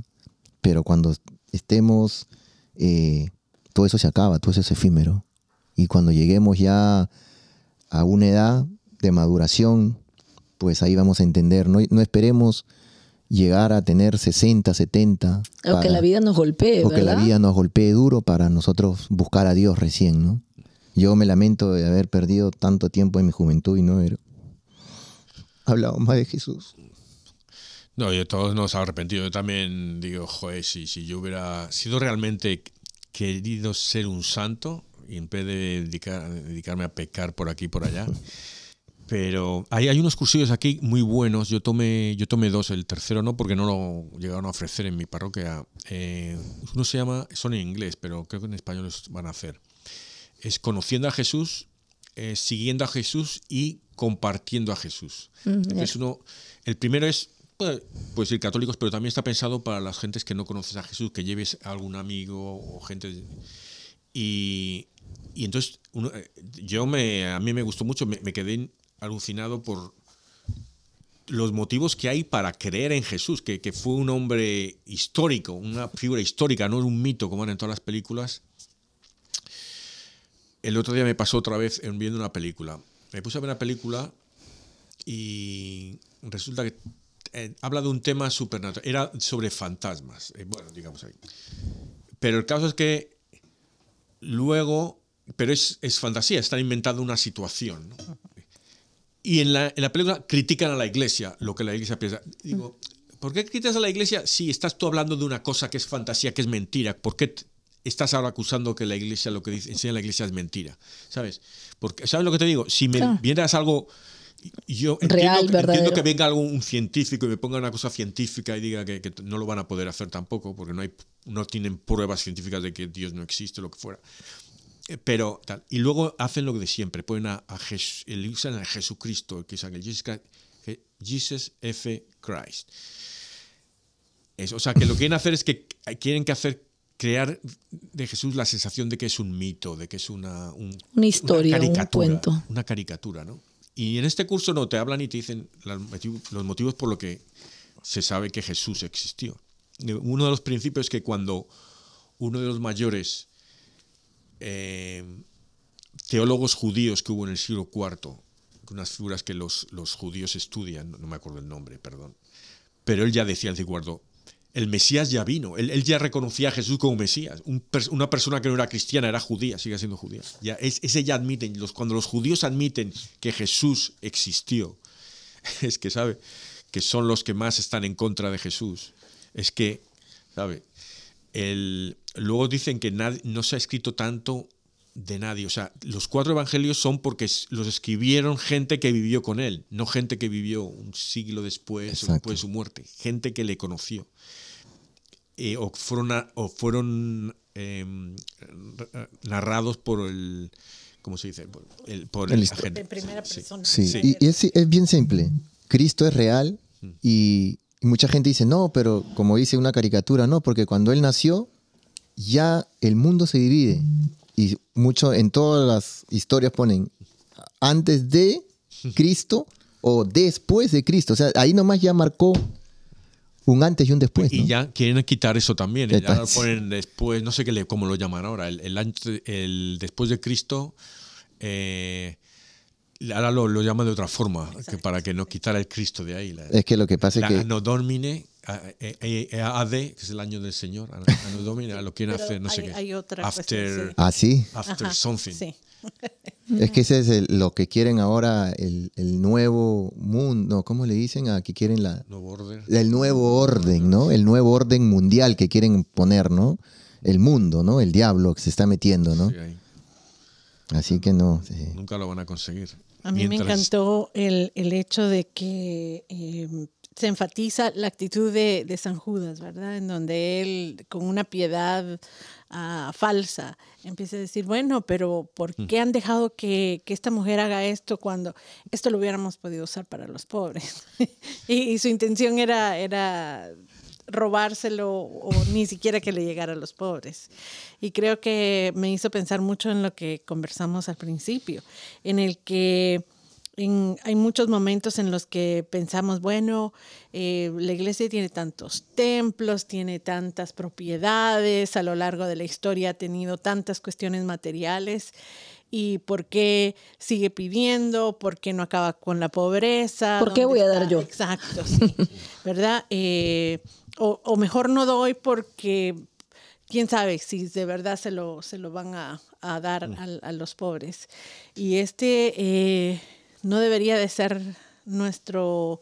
pero cuando estemos, eh, todo eso se acaba, todo eso es efímero. Y cuando lleguemos ya a una edad de maduración, pues ahí vamos a entender, no, no esperemos llegar a tener 60, 70. O que la vida nos golpee. O que la vida nos golpee duro para nosotros buscar a Dios recién, ¿no? Yo me lamento de haber perdido tanto tiempo en mi juventud y no haber hablado más de Jesús. No, y todos nos arrepentido. Yo también digo, joder, si, si yo hubiera sido realmente querido ser un santo y en vez de dedicarme a pecar por aquí y por allá, pero hay, hay unos cursillos aquí muy buenos. Yo tomé, yo tomé dos, el tercero no, porque no lo llegaron a ofrecer en mi parroquia. Eh, uno se llama, son en inglés, pero creo que en español los van a hacer. Es conociendo a Jesús, eh, siguiendo a Jesús y compartiendo a Jesús. es uno, el primero es, puede, puede ser católicos, pero también está pensado para las gentes que no conoces a Jesús, que lleves a algún amigo o gente. Y, y entonces, uno, eh, yo me, a mí me gustó mucho, me, quedé alucinado por los motivos que hay para creer en Jesús, que, que, fue un hombre histórico, una figura histórica, no un mito como en todas las películas. El otro día me pasó otra vez viendo una película. Me puse a ver una película y resulta que eh, habla de un tema supernatural. Era sobre fantasmas. Eh, bueno, digamos ahí. Pero el caso es que luego, pero es, es fantasía, están inventando una situación. ¿no? Y en la, en la, película critican a la iglesia, lo que la iglesia piensa. Digo, ¿por qué criticas a la iglesia si estás tú hablando de una cosa que es fantasía, que es mentira? ¿Por qué estás ahora acusando que la iglesia, lo que dice, enseña la iglesia es mentira? ¿Sabes? Porque, ¿Sabes lo que te digo? Si me claro. vienes algo... Yo Real, entiendo, entiendo, que venga algún científico y me ponga una cosa científica y diga que, que, no lo van a poder hacer tampoco, porque no, hay, no tienen pruebas científicas de que Dios no existe, lo que fuera pero tal. Y luego hacen lo de siempre, ponen a, a, Jes, usan a Jesucristo, que es el Jesus, Jesus F. Christ. Es, o sea, que lo que quieren hacer es que quieren que hacer crear de Jesús la sensación de que es un mito, de que es una, un, una historia, una caricatura, un cuento. Una caricatura, ¿no? Y en este curso no te hablan y te dicen los motivos por los que se sabe que Jesús existió. Uno de los principios es que cuando uno de los mayores eh, teólogos judíos que hubo en el siglo IV, unas figuras que los, judíos estudian, no me acuerdo el nombre, perdón, pero él ya decía el siglo IV, el Mesías ya vino, él, ya reconocía a Jesús como Mesías, Un, una persona que no era cristiana era judía, sigue siendo judía. Ya, es, ese ya admiten, los, cuando los judíos admiten que Jesús existió, es que sabe que son los que más están en contra de Jesús, es que, sabe, el, luego dicen que nadie, no se ha escrito tanto de nadie. O sea, los cuatro evangelios son porque los escribieron gente que vivió con él, no gente que vivió un siglo después Exacto. después de su muerte, gente que le conoció. Eh, o fueron, o fueron eh, narrados por el. ¿Cómo se dice? Por el, por el, el en primera persona. Sí, sí. sí. Y, y es, es, bien simple. Cristo es real y y mucha gente dice, no, pero como dice una caricatura, no, porque cuando él nació, ya el mundo se divide. Y mucho en todas las historias ponen antes de Cristo o después de Cristo. O sea, ahí nomás ya marcó un antes y un después. Y ¿no? ya quieren quitar eso también. ¿Qué Ya lo ponen después, no sé qué le, cómo lo llaman ahora, el, el, antes- el después de Cristo. eh, ahora lo, lo llaman de otra forma, que para que no quitara el Cristo de ahí. La, Es que lo que pasa la es que Domine, eh, AD, que es el año del Señor, Anno Domine, lo quieren hacer, no sé qué. hay otra after, cuestión, sí. Ah, sí. after Ajá, something. Sí. Es que ese es el- lo que quieren ahora, el, el nuevo mundo. ¿Cómo le dicen? A que quieren la, Nuevo orden. el nuevo orden, ¿no? El nuevo orden mundial que quieren poner, ¿no? El mundo, ¿no? El diablo que se está metiendo, ¿no? Sí. Así que no. sí. Nunca lo van a conseguir. A mí me encantó el, el hecho de que eh, se enfatiza la actitud de, de San Judas, ¿verdad? En donde él, con una piedad ah, falsa, empieza a decir, bueno, pero ¿por qué han dejado que, que esta mujer haga esto cuando esto lo hubiéramos podido usar para los pobres? y, y su intención era, era robárselo o ni siquiera que le llegara a los pobres. Y creo que me hizo pensar mucho en lo que conversamos al principio, en el que en- hay muchos momentos en los que pensamos, bueno, eh, la iglesia tiene tantos templos, tiene tantas propiedades, a lo largo de la historia ha tenido tantas cuestiones materiales. ¿Y por qué sigue pidiendo? ¿Por qué no acaba con la pobreza? ¿Por qué ¿Dónde voy a dar yo? Exacto, sí. ¿Verdad? Eh, o, o mejor no doy porque quién sabe si de verdad se lo, se lo van a, a dar al- a, los pobres. Y este eh, no debería de ser nuestro,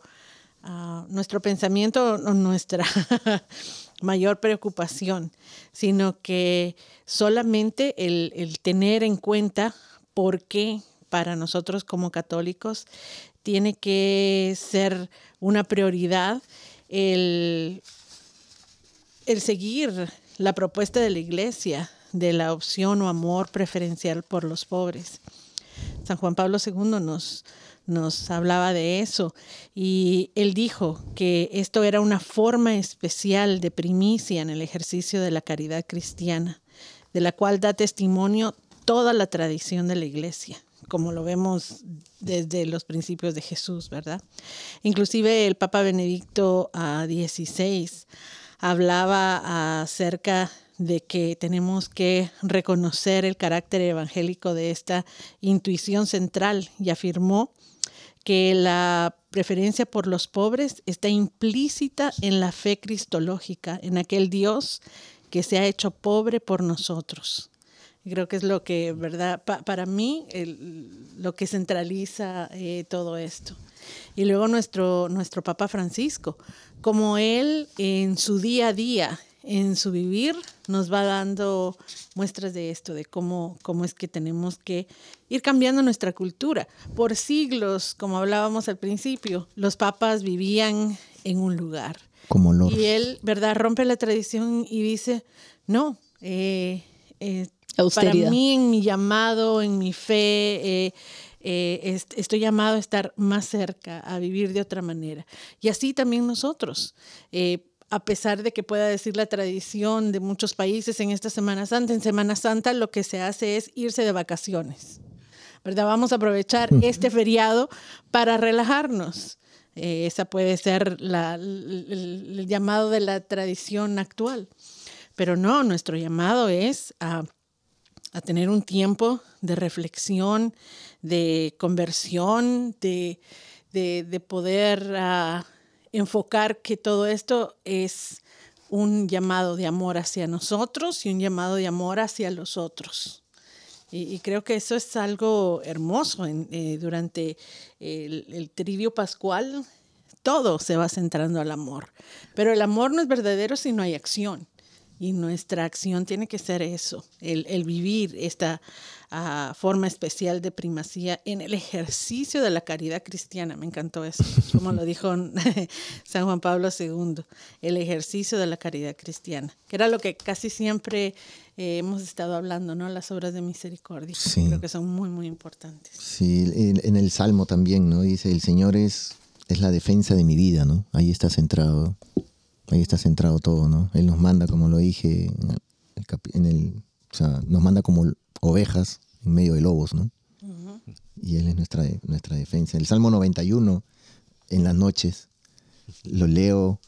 ah, nuestro pensamiento o nuestra mayor preocupación, sino que solamente el, el tener en cuenta por qué para nosotros como católicos tiene que ser una prioridad el, el seguir la propuesta de la iglesia de la opción o amor preferencial por los pobres. San Juan Pablo II nos, nos hablaba de eso y él dijo que esto era una forma especial de primicia en el ejercicio de la caridad cristiana, de la cual da testimonio toda la tradición de la iglesia, como lo vemos desde los principios de Jesús, ¿verdad? Inclusive el Papa Benedicto XVI hablaba acerca de que tenemos que reconocer el carácter evangélico de esta intuición central y afirmó que la preferencia por los pobres está implícita en la fe cristológica, en aquel Dios que se ha hecho pobre por nosotros. Creo que es lo que, ¿verdad? Pa- para mí, lo que centraliza eh, todo esto. Y luego nuestro, nuestro Papa Francisco, como él en su día a día, en su vivir, nos va dando muestras de esto, de cómo, cómo es que tenemos que ir cambiando nuestra cultura. Por siglos, como hablábamos al principio, los papas vivían en un lugar. Como los. Y él, ¿verdad?, rompe la tradición y dice, no, eh, eh, para mí en mi llamado, en mi fe, eh, eh, est- estoy llamado a estar más cerca, a vivir de otra manera. Y así también nosotros. eh, a pesar de que pueda decir la tradición de muchos países en esta Semana Santa, en Semana Santa lo que se hace es irse de vacaciones. ¿verdad? Vamos a aprovechar este feriado para relajarnos. Eh, esa puede ser la- el, llamado de la tradición actual. Pero no, nuestro llamado es a, a tener un tiempo de reflexión, de conversión, de, de- de poder ah, enfocar que todo esto es un llamado de amor hacia nosotros y un llamado de amor hacia los otros. Y, creo que eso es algo hermoso. eh, durante el, el trivio pascual, todo se va centrando al amor. Pero el amor no es verdadero si no hay acción. Y nuestra acción tiene que ser eso, el, el vivir esta ah, forma especial de primacía en el ejercicio de la caridad cristiana. Me encantó eso, como lo dijo San Juan Pablo II, el ejercicio de la caridad cristiana, que era lo que casi siempre eh, hemos estado hablando, ¿no? Las obras de misericordia. Sí. Creo que son muy, muy importantes. Sí, en el Salmo también, ¿no? Dice, el Señor es es la defensa de mi vida, ¿no? Ahí está centrado, ahí está centrado todo, ¿no? Él nos manda, como lo dije, en el, o sea, nos manda como ovejas en medio de lobos, ¿no? Y Él es nuestra, nuestra defensa. El Salmo 91, en las noches, lo leo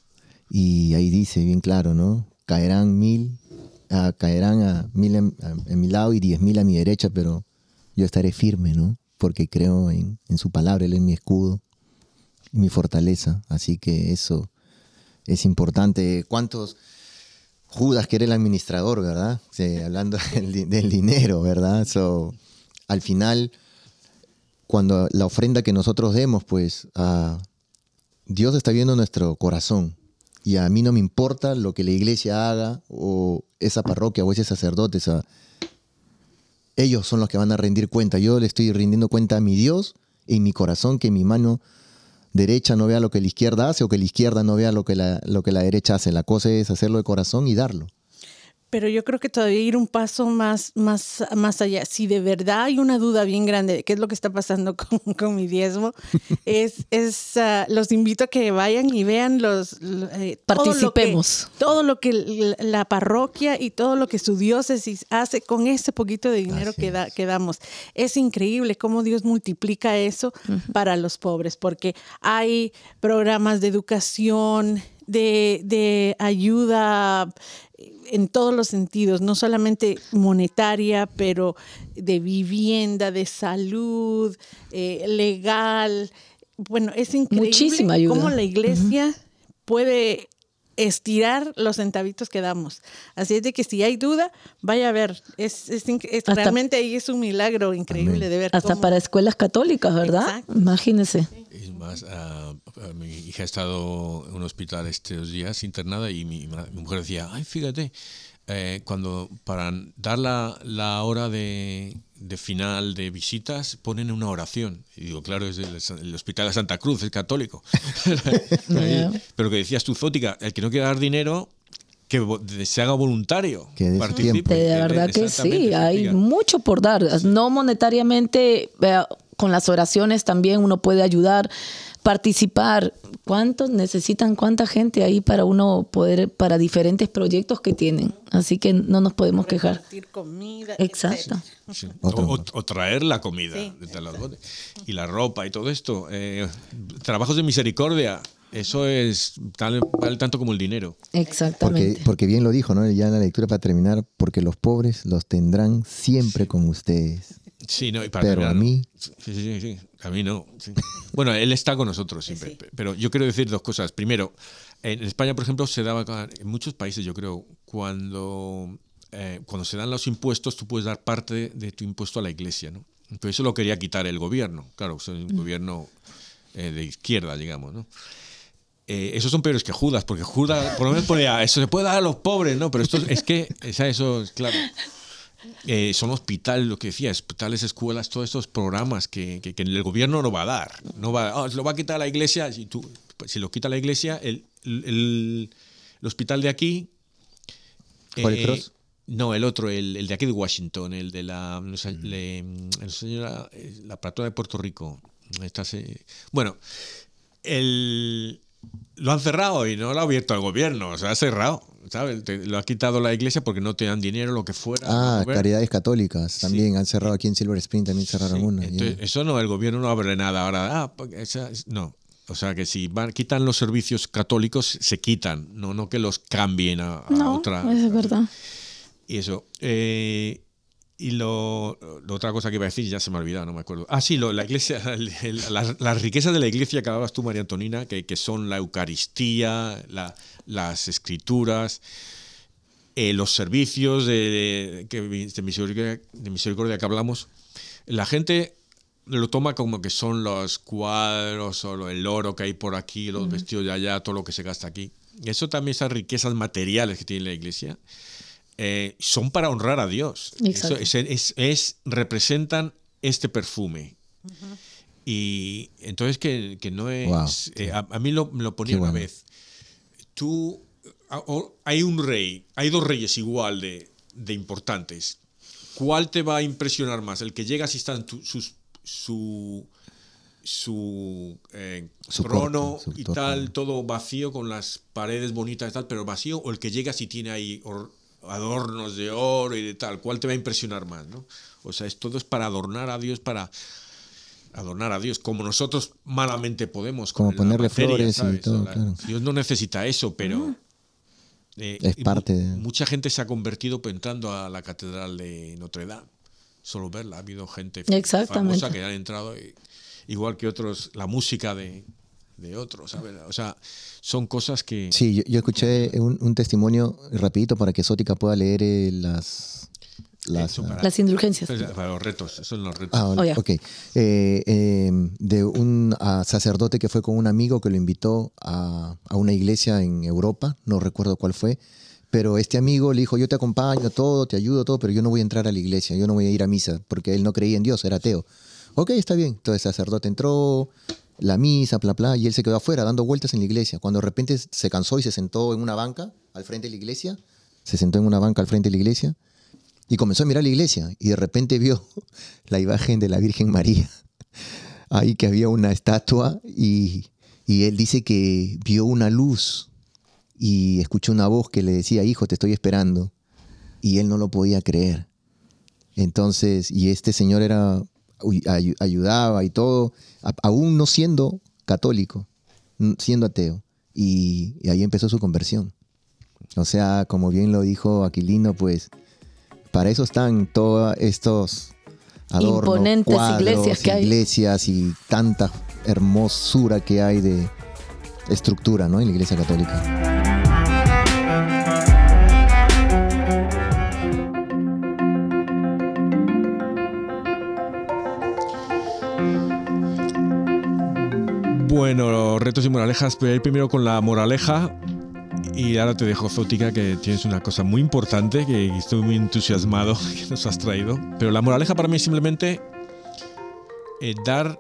y ahí dice bien claro, ¿no? Caerán mil, ah, caerán a mil en, a- en mi lado y diez mil a mi derecha, pero yo estaré firme, ¿no? Porque creo en, en su palabra, Él es mi escudo mi fortaleza. Así que eso es importante. ¿Cuántos Judas que era el administrador, verdad? Hablando del, di- del dinero, ¿verdad? So, al final, cuando la ofrenda que nosotros demos, pues ah, Dios está viendo nuestro corazón. Y a mí no me importa lo que la iglesia haga o esa parroquia o ese sacerdote. ellos son los que van a rendir cuenta. Yo le estoy rindiendo cuenta a mi Dios en mi corazón que mi mano derecha no vea lo que la izquierda hace o que la izquierda no vea lo que la, lo que la derecha hace. La cosa es hacerlo de corazón y darlo. Pero yo creo que todavía ir un paso más, más, más allá. Si de verdad hay una duda bien grande de qué es lo que está pasando con, con mi diezmo, es, es ah, los invito a que vayan y vean los lo- eh, todo lo que- Participemos. Todo lo que, la parroquia y todo lo que su diócesis hace con ese poquito de dinero Así que, da- que damos. Es increíble cómo Dios multiplica eso para los pobres, porque hay programas de educación, de, de ayuda en todos los sentidos, no solamente monetaria, pero de vivienda, de salud, eh, legal. Bueno, es increíble Muchísima ayuda. cómo la iglesia puede estirar los centavitos que damos. Así es de que si hay duda, vaya a ver. Es, es inc- es- Hasta- realmente ahí es un milagro increíble de ver. Hasta cómo- para escuelas católicas, ¿verdad? Exacto. Imagínese. Es más, ah, mi hija ha estado en un hospital estos días internada y mi mujer decía, ay, fíjate, eh, cuando para dar la, la hora de, de final de visitas ponen una oración. Y digo, claro, es el, el hospital de Santa Cruz, es católico. Pero que decías tú, Zótica, el que no quiera dar dinero, que se haga voluntario. Que participe. De verdad que sí, hay mucho por dar. No monetariamente, con las oraciones también uno puede ayudar, participar. ¿Cuántos necesitan, cuánta gente ahí para uno poder, para diferentes proyectos que tienen? Así que no nos podemos quejar. comida. Exacto. Sí. O, o- o traer la comida Sí. desde y la ropa y todo esto. Eh, trabajos de misericordia. Eso es tal, vale tanto como el dinero. Exactamente. porque bien lo dijo, ¿no? Ya en la lectura para terminar, porque los pobres los tendrán siempre con ustedes. Sí, no, y para Pero terminar, a mí- sí, sí, sí. A mí no. sí. Bueno, él está con nosotros siempre. Pero yo quiero decir dos cosas. Primero, en España, por ejemplo, se daba. En muchos países, yo creo, cuando, eh, cuando se dan los impuestos, tú puedes dar parte de tu impuesto a la iglesia, ¿no? Pero eso lo quería quitar el gobierno. Claro, es un gobierno eh, de izquierda, digamos, ¿no? Eh, esos son peores que Judas, porque Judas por lo menos ponía, eso se puede dar a los pobres, ¿no? Pero esto es que, es a eso, es claro. Eh, son hospitales, lo que decía, hospitales, escuelas, todos estos programas que, que- que el gobierno no va a dar. No va, "Ah, lo va a quitar la iglesia. Si, tú, si lo quita la iglesia, el, el- hospital de aquí. eh. No, el otro, el, el de aquí de Washington, el de la, no sé, le- señora- eh, la patrona de Puerto Rico. Esta se- bueno, el, lo han cerrado y no lo ha abierto el gobierno, o sea, ha cerrado, ¿sabes? Te- lo ha quitado la iglesia porque no te dan dinero, lo que fuera. Ah, ¿no? Caridades católicas también han cerrado aquí en Silver Spring, también cerraron Sí, una. entonces, eso no, el gobierno no abre nada ahora. Ah, porque esa es- no. O sea, que si van, quitan los servicios católicos, se quitan, no, no que los cambien a, a No, otra. es verdad. Y eso. eh, y lo, lo otra cosa que iba a decir, ya se me ha olvidado, no me acuerdo. Ah, sí, lo- la iglesia, las, las riquezas de la iglesia que hablabas tú, María Antonina, que, que son la Eucaristía, la- las escrituras, eh, los servicios de, que- de misericordia, de misericordia que hablamos. La gente lo toma como que son los cuadros o el oro que hay por aquí, los vestidos de allá, todo lo que se gasta aquí. Y eso también, esas riquezas materiales que tiene la iglesia, eh, son para honrar a Dios. Exacto. Eso es, es- es- representan este perfume. Y entonces que, que no es... Wow. eh, a, a mí lo, me lo ponía Qué una bueno. vez. Tú... hay un rey, hay dos reyes igual de, de importantes. ¿Cuál te va a impresionar más? ¿El que llega si está en tu- sus- su, su, eh, Su trono su y tal, todo vacío con las paredes bonitas y tal, pero vacío, o el que llega si tiene ahí or- adornos de oro y de tal, ¿cuál te va a impresionar más? ¿no? O sea, es todo es para adornar a Dios, para adornar a Dios, como nosotros malamente podemos. Como ponerle materia, flores y todo, O la- claro. Dios no necesita eso, pero... eh, Es parte de- Mucha gente se ha convertido entrando a la catedral de Notre Dame. Solo verla. Ha habido gente famosa que han entrado, y- igual que otros, la música de, de otros. ¿sabes? O sea, son cosas que... Sí, yo, yo escuché un, un testimonio rapidito para que Sótica pueda leer eh, las... las Eso para- Las indulgencias. para los retos, esos son los retos. Ah, Oh, ok. Eh, eh, de un sacerdote que fue con un amigo que lo invitó a, a una iglesia en Europa, no recuerdo cuál fue, pero este amigo le dijo, yo te acompaño todo, te ayudo todo, pero yo no voy a entrar a la iglesia, yo no voy a ir a misa, porque él no creía en Dios, era ateo. Ok, está bien. Entonces el sacerdote entró, la misa, bla, bla, y él se quedó afuera dando vueltas en la iglesia. Cuando de repente se cansó y se sentó en una banca al frente de la iglesia, se sentó en una banca al frente de la iglesia, y comenzó a mirar la iglesia y de repente vio la imagen de la Virgen María. Ahí que había una estatua y, y él dice que vio una luz y escuchó una voz que le decía, hijo, te estoy esperando. Y él no lo podía creer. Entonces, y este señor era, ayudaba y todo, aún no siendo católico, siendo ateo. Y, y ahí empezó su conversión. O sea, como bien lo dijo Aquilino, pues para eso están todos estos adornos, Imponentes cuadros, iglesias que hay. iglesias y tanta hermosura que hay de estructura ¿no? en la iglesia católica. Bueno, retos y moralejas. Voy a ir primero con la moraleja. Y ahora te dejo, Zótica, que tienes una cosa muy importante que estoy muy entusiasmado que nos has traído. Pero la moraleja para mí es simplemente eh, dar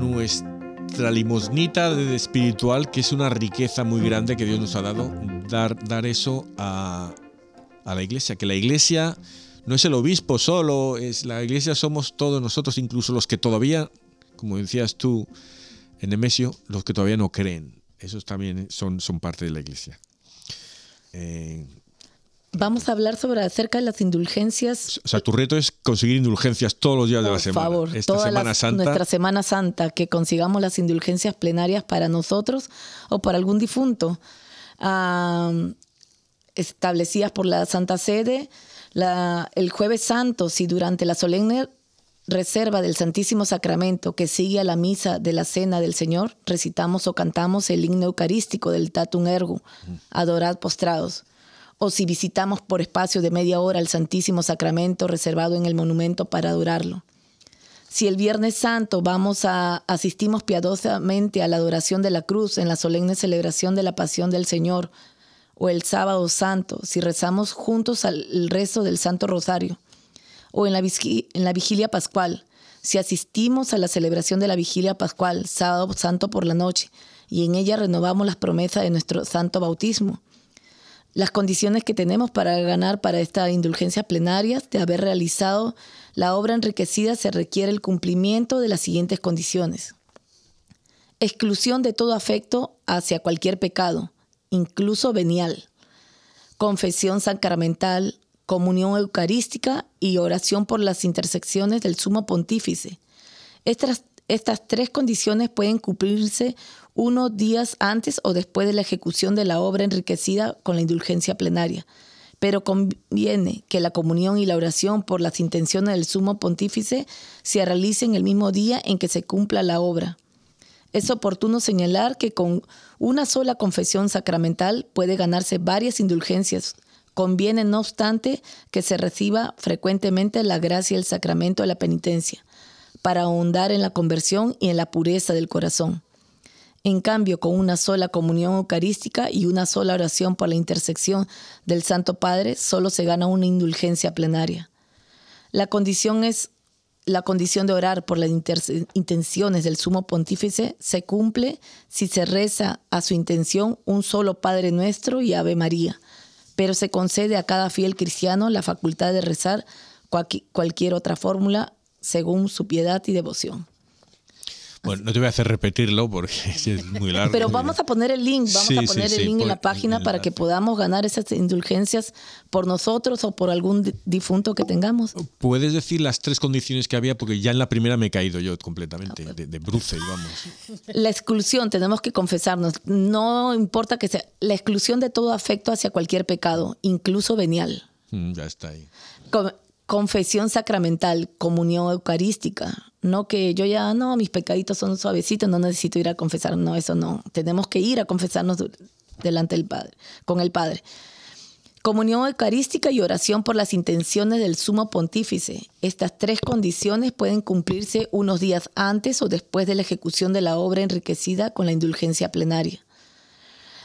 nuestra limosnita de espiritual, que es una riqueza muy grande que Dios nos ha dado, dar, dar eso a, la iglesia. Que la iglesia no es el obispo solo, es la iglesia somos todos nosotros, incluso los que todavía, como decías tú, en Nemesio, los que todavía no creen. Esos también son, son parte de la iglesia. Eh, Vamos a hablar sobre acerca de las indulgencias. o sea, tu reto es conseguir indulgencias todos los días de la Por semana. favor, Esta toda Semana la- Santa. nuestra Semana Santa, que consigamos las indulgencias plenarias para nosotros o para algún difunto, establecidas por la Santa Sede. La- el jueves santo, si durante la solemne reserva del Santísimo Sacramento que sigue a la misa de la Cena del Señor, recitamos o cantamos el himno eucarístico del Tatum Ergo, adorad postrados. O si visitamos por espacio de media hora el Santísimo Sacramento reservado en el monumento para adorarlo. Si el Viernes Santo vamos a asistimos piadosamente a la adoración de la cruz en la solemne celebración de la Pasión del Señor, o el Sábado Santo, si rezamos juntos al rezo del Santo Rosario, o en la, vigilia pascual, si asistimos a la celebración de la vigilia pascual, sábado santo por la noche, y en ella renovamos las promesas de nuestro santo bautismo. Las condiciones que tenemos para ganar para esta indulgencia plenaria de haber realizado la obra enriquecida se requiere el cumplimiento de las siguientes condiciones. Exclusión de todo afecto hacia cualquier pecado, incluso venial. Confesión sacramental, comunión eucarística y oración por las intersecciones del sumo pontífice. Estas, estas tres condiciones pueden cumplirse unos días antes o después de la ejecución de la obra enriquecida con la indulgencia plenaria. Pero conviene que la comunión y la oración por las intenciones del sumo pontífice se realicen el mismo día en que se cumpla la obra. Es oportuno señalar que con una sola confesión sacramental puede ganarse varias indulgencias. Conviene, no obstante, que se reciba frecuentemente la gracia y el sacramento de la penitencia, para ahondar en la conversión y en la pureza del corazón. En cambio, con una sola comunión eucarística y una sola oración por la intersección del Santo Padre, solo se gana una indulgencia plenaria. La condición es la condición de orar por las intenciones del sumo pontífice se cumple si se reza a su intención un solo Padre Nuestro y Ave María, pero se concede a cada fiel cristiano la facultad de rezar cualqui- cualquier otra fórmula según su piedad y devoción. Bueno, no te voy a hacer repetirlo porque es muy largo. Pero vamos a poner el link, vamos Sí, a poner sí, el link en la página para que podamos ganar esas indulgencias por nosotros o por algún di- difunto que tengamos. Puedes decir las tres condiciones que había porque ya en la primera me he caído yo completamente, Ah, pues. de, de bruces, vamos. La exclusión, tenemos que confesarnos. No importa que sea la exclusión de todo afecto hacia cualquier pecado, incluso venial. Mm, Ya está ahí. Con- confesión sacramental, comunión eucarística. No que yo ya, no, mis pecaditos son suavecitos, no necesito ir a confesar. No, eso no. Tenemos que ir a confesarnos delante del Padre, con el Padre. Comunión eucarística y oración por las intenciones del sumo pontífice. Estas tres condiciones pueden cumplirse unos días antes o después de la ejecución de la obra enriquecida con la indulgencia plenaria.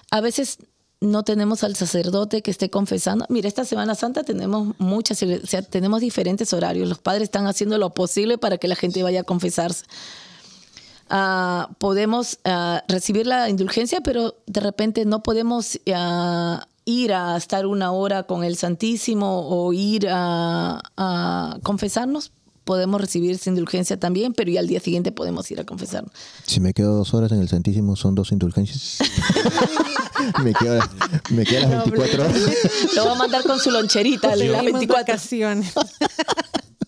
A veces no tenemos al sacerdote que esté confesando. Mira, esta Semana Santa tenemos muchas, tenemos diferentes horarios. Los padres están haciendo lo posible para que la gente vaya a confesarse. Ah, podemos ah, recibir la indulgencia, pero de repente no podemos ah, ir a estar una hora con el Santísimo o ir a confesarnos. Podemos recibir esa indulgencia también, pero y al día siguiente podemos ir a confesarnos. Si me quedo dos horas en el Santísimo, son dos indulgencias. me, quedo, me quedo las 24 horas. Lo va a mandar con su loncherita, le las Tuvimos 24.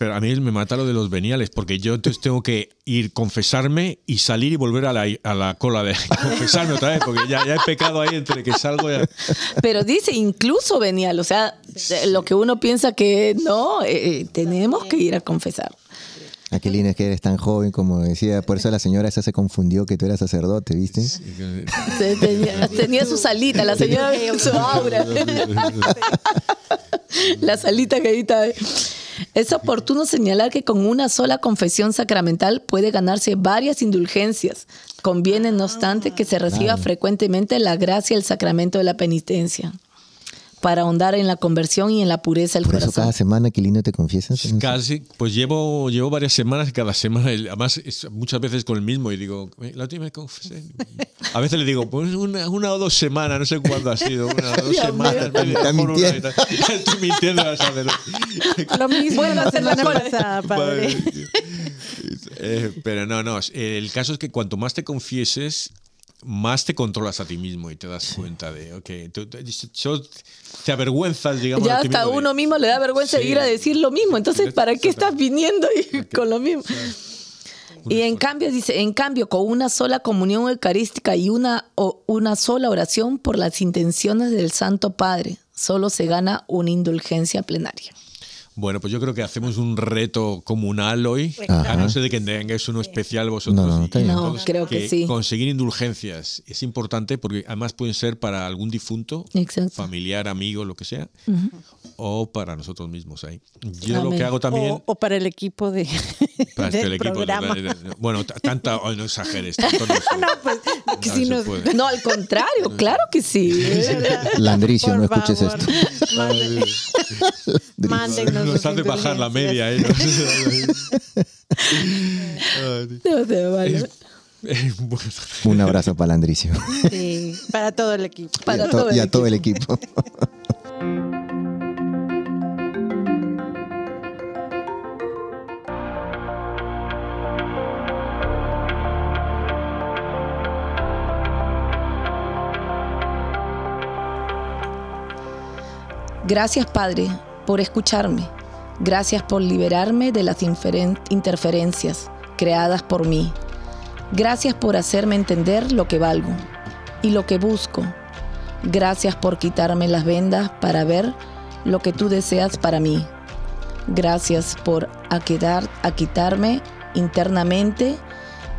Pero a mí me mata lo de los veniales, porque yo entonces tengo que ir, confesarme y salir y volver a la, a la cola de confesarme otra vez, porque ya, ya he pecado ahí entre que salgo ya. Pero dice incluso venial, o sea, lo que uno piensa que no, eh, eh, tenemos que ir a confesar. Aquelina, es que eres tan joven, como decía, por eso la señora esa se confundió que tú eras sacerdote, ¿viste? Se- Tenía, tenía su salita, la señora su aura. La salita que ahí está. Es oportuno señalar que con una sola confesión sacramental puede ganarse varias indulgencias. Conviene, no obstante, que se reciba frecuentemente la gracia del sacramento de la penitencia para ahondar en la conversión y en la pureza del Por eso corazón. cada semana, Aquilina, te confiesas. Casi, pues llevo, llevo varias semanas, cada semana, además es muchas veces con el mismo y digo, "Eh, la última vez confesé. A veces le digo, pues una, una o dos semanas, no sé cuándo ha sido, una o dos Dios semanas. Está mintiendo. Estoy mintiendo a saber. Lo mismo Bueno, la se la semana pasada, padre. Eh, pero no, no. El caso es que cuanto más te confieses, más te controlas a ti mismo y te das cuenta de, ok, tú- tú- yo- te avergüenzas, digamos. ya hasta de- uno mismo le da vergüenza Sí. ir a decir lo mismo. Entonces, ¿para qué estás viniendo y con lo mismo? Y en cambio, dice, en cambio, con una sola comunión eucarística y una, o una sola oración por las intenciones del Santo Padre, solo se gana una indulgencia plenaria. Bueno, pues yo creo que hacemos un reto comunal hoy, Ajá. a no ser de que tengáis uno especial vosotros. No, no, No, todos, creo que sí. Conseguir indulgencias es importante porque además pueden ser para algún difunto, Exacto. familiar, amigo, lo que sea, o para nosotros mismos ahí. Yo lo que hago también... O, o para el equipo de, Para del el equipo- programa. bueno, tanta, oh, no exageres, tanto no, pues, que No si se nos- puede. No, al contrario, claro que sí. Landricio, Por no escuches favor, esto. Mándennos Nos hace bajar la media. ¿eh? No se vale. eh, bueno. Un abrazo para Landricio. Sí, para todo el equipo. Para y a, to- todo el y a todo el equipo. Gracias, Padre, por escucharme. Gracias por liberarme de las interferencias creadas por mí. Gracias por hacerme entender lo que valgo y lo que busco. Gracias por quitarme las vendas para ver lo que tú deseas para mí. Gracias por aquedar- aquitarme internamente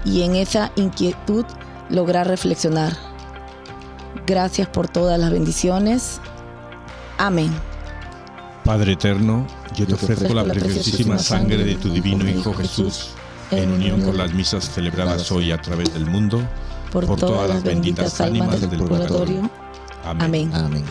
y en esa inquietud lograr reflexionar. Gracias por todas las bendiciones. Amén. Padre eterno, yo te ofrezco la preciosísima sangre de tu divino Hijo Jesús, en unión con las misas celebradas hoy a través del mundo, por, todas, las benditas almas del purgatorio. Amén. Amén.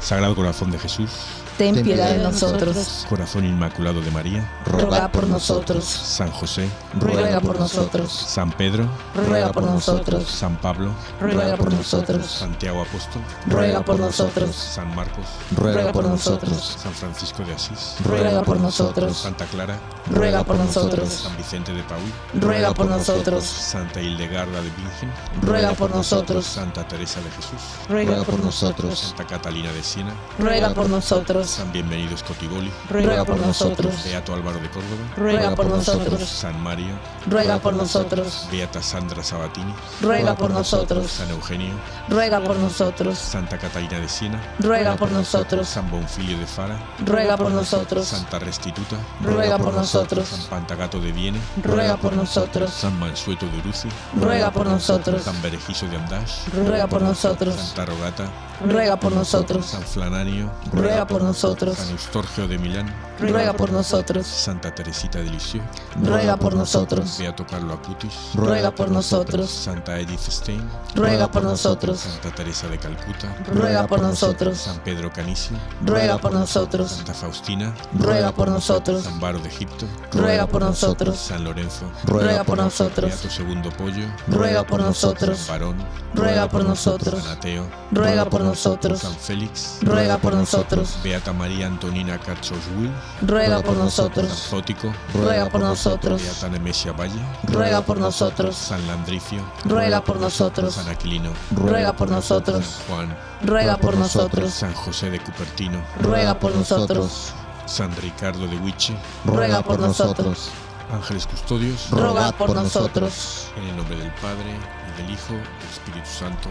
Sagrado Corazón de Jesús, ten piedad de nosotros. Corazón Inmaculado de María, Ruega por nosotros. San José, Ruega por nosotros. San Pedro, Ruega por nosotros. San Pablo, Ruega por nosotros. Santiago Apóstol, Ruega por nosotros. San Marcos, Ruega por nosotros. San Francisco de Asís, Ruega por nosotros. Santa Clara, Ruega por nosotros. San Vicente de Paúl, Ruega por nosotros. Santa Hildegarda de Bingen, Ruega por nosotros. Santa Teresa de Jesús, Ruega por nosotros. Santa Catalina de Siena, Ruega por nosotros. San Bienvenido Scotiboli, Ruega por nosotros. Beato Álvaro de Córdoba, Ruega por nosotros. San Mario, Ruega por nosotros. Beata Sandra Sabatini, Ruega por nosotros. San Eugenio, Ruega por nosotros. Santa Catalina de Siena, Ruega por nosotros. San Bonfilio de Fara, Ruega por nosotros. Santa Restituta, Ruega por nosotros. San Pantagato de Viene, Ruega por nosotros. San Mansueto de Uruzi, Ruega por nosotros. San Berejizo de Andash, Ruega por nosotros. Santa Rogata, Ruega por nosotros. San Flananio, Ruega por nosotros. San Eustorgio de Milán, Ruega por nosotros. Santa Teresita de Lisieux, Ruega por nosotros. Beato Carlo Acutis, Ruega por nosotros. Santa Edith Stein, Ruega por nosotros. Santa Teresa de Calcuta, Ruega por nosotros. San Pedro Canicio, Ruega por nosotros. Santa Faustina, Ruega por nosotros. San Baro de Egipto, Ruega por nosotros. San Lorenzo, Ruega por nosotros. Beato Segundo Pollo, Ruega por nosotros. San Barón, Ruega por nosotros. San Ateo, Ruega por nosotros. San Félix, Ruega por nosotros. Beata María Antonina Cachoswil, Ruega por San nosotros. Zótico, Ruega por nosotros. Beata Nemesia Valle, Ruega por nosotros. San Landricio, Ruega por nosotros. San Aquilino, Ruega por San nosotros. Juan, Ruega por nosotros. San José de Cupertino, Ruega por nosotros. San Ricardo de Huiche, Ruega por nosotros. ángeles custodios, Ruega por nosotros. en el nombre del Padre, y del Hijo, y del Espíritu Santo.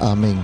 Amén.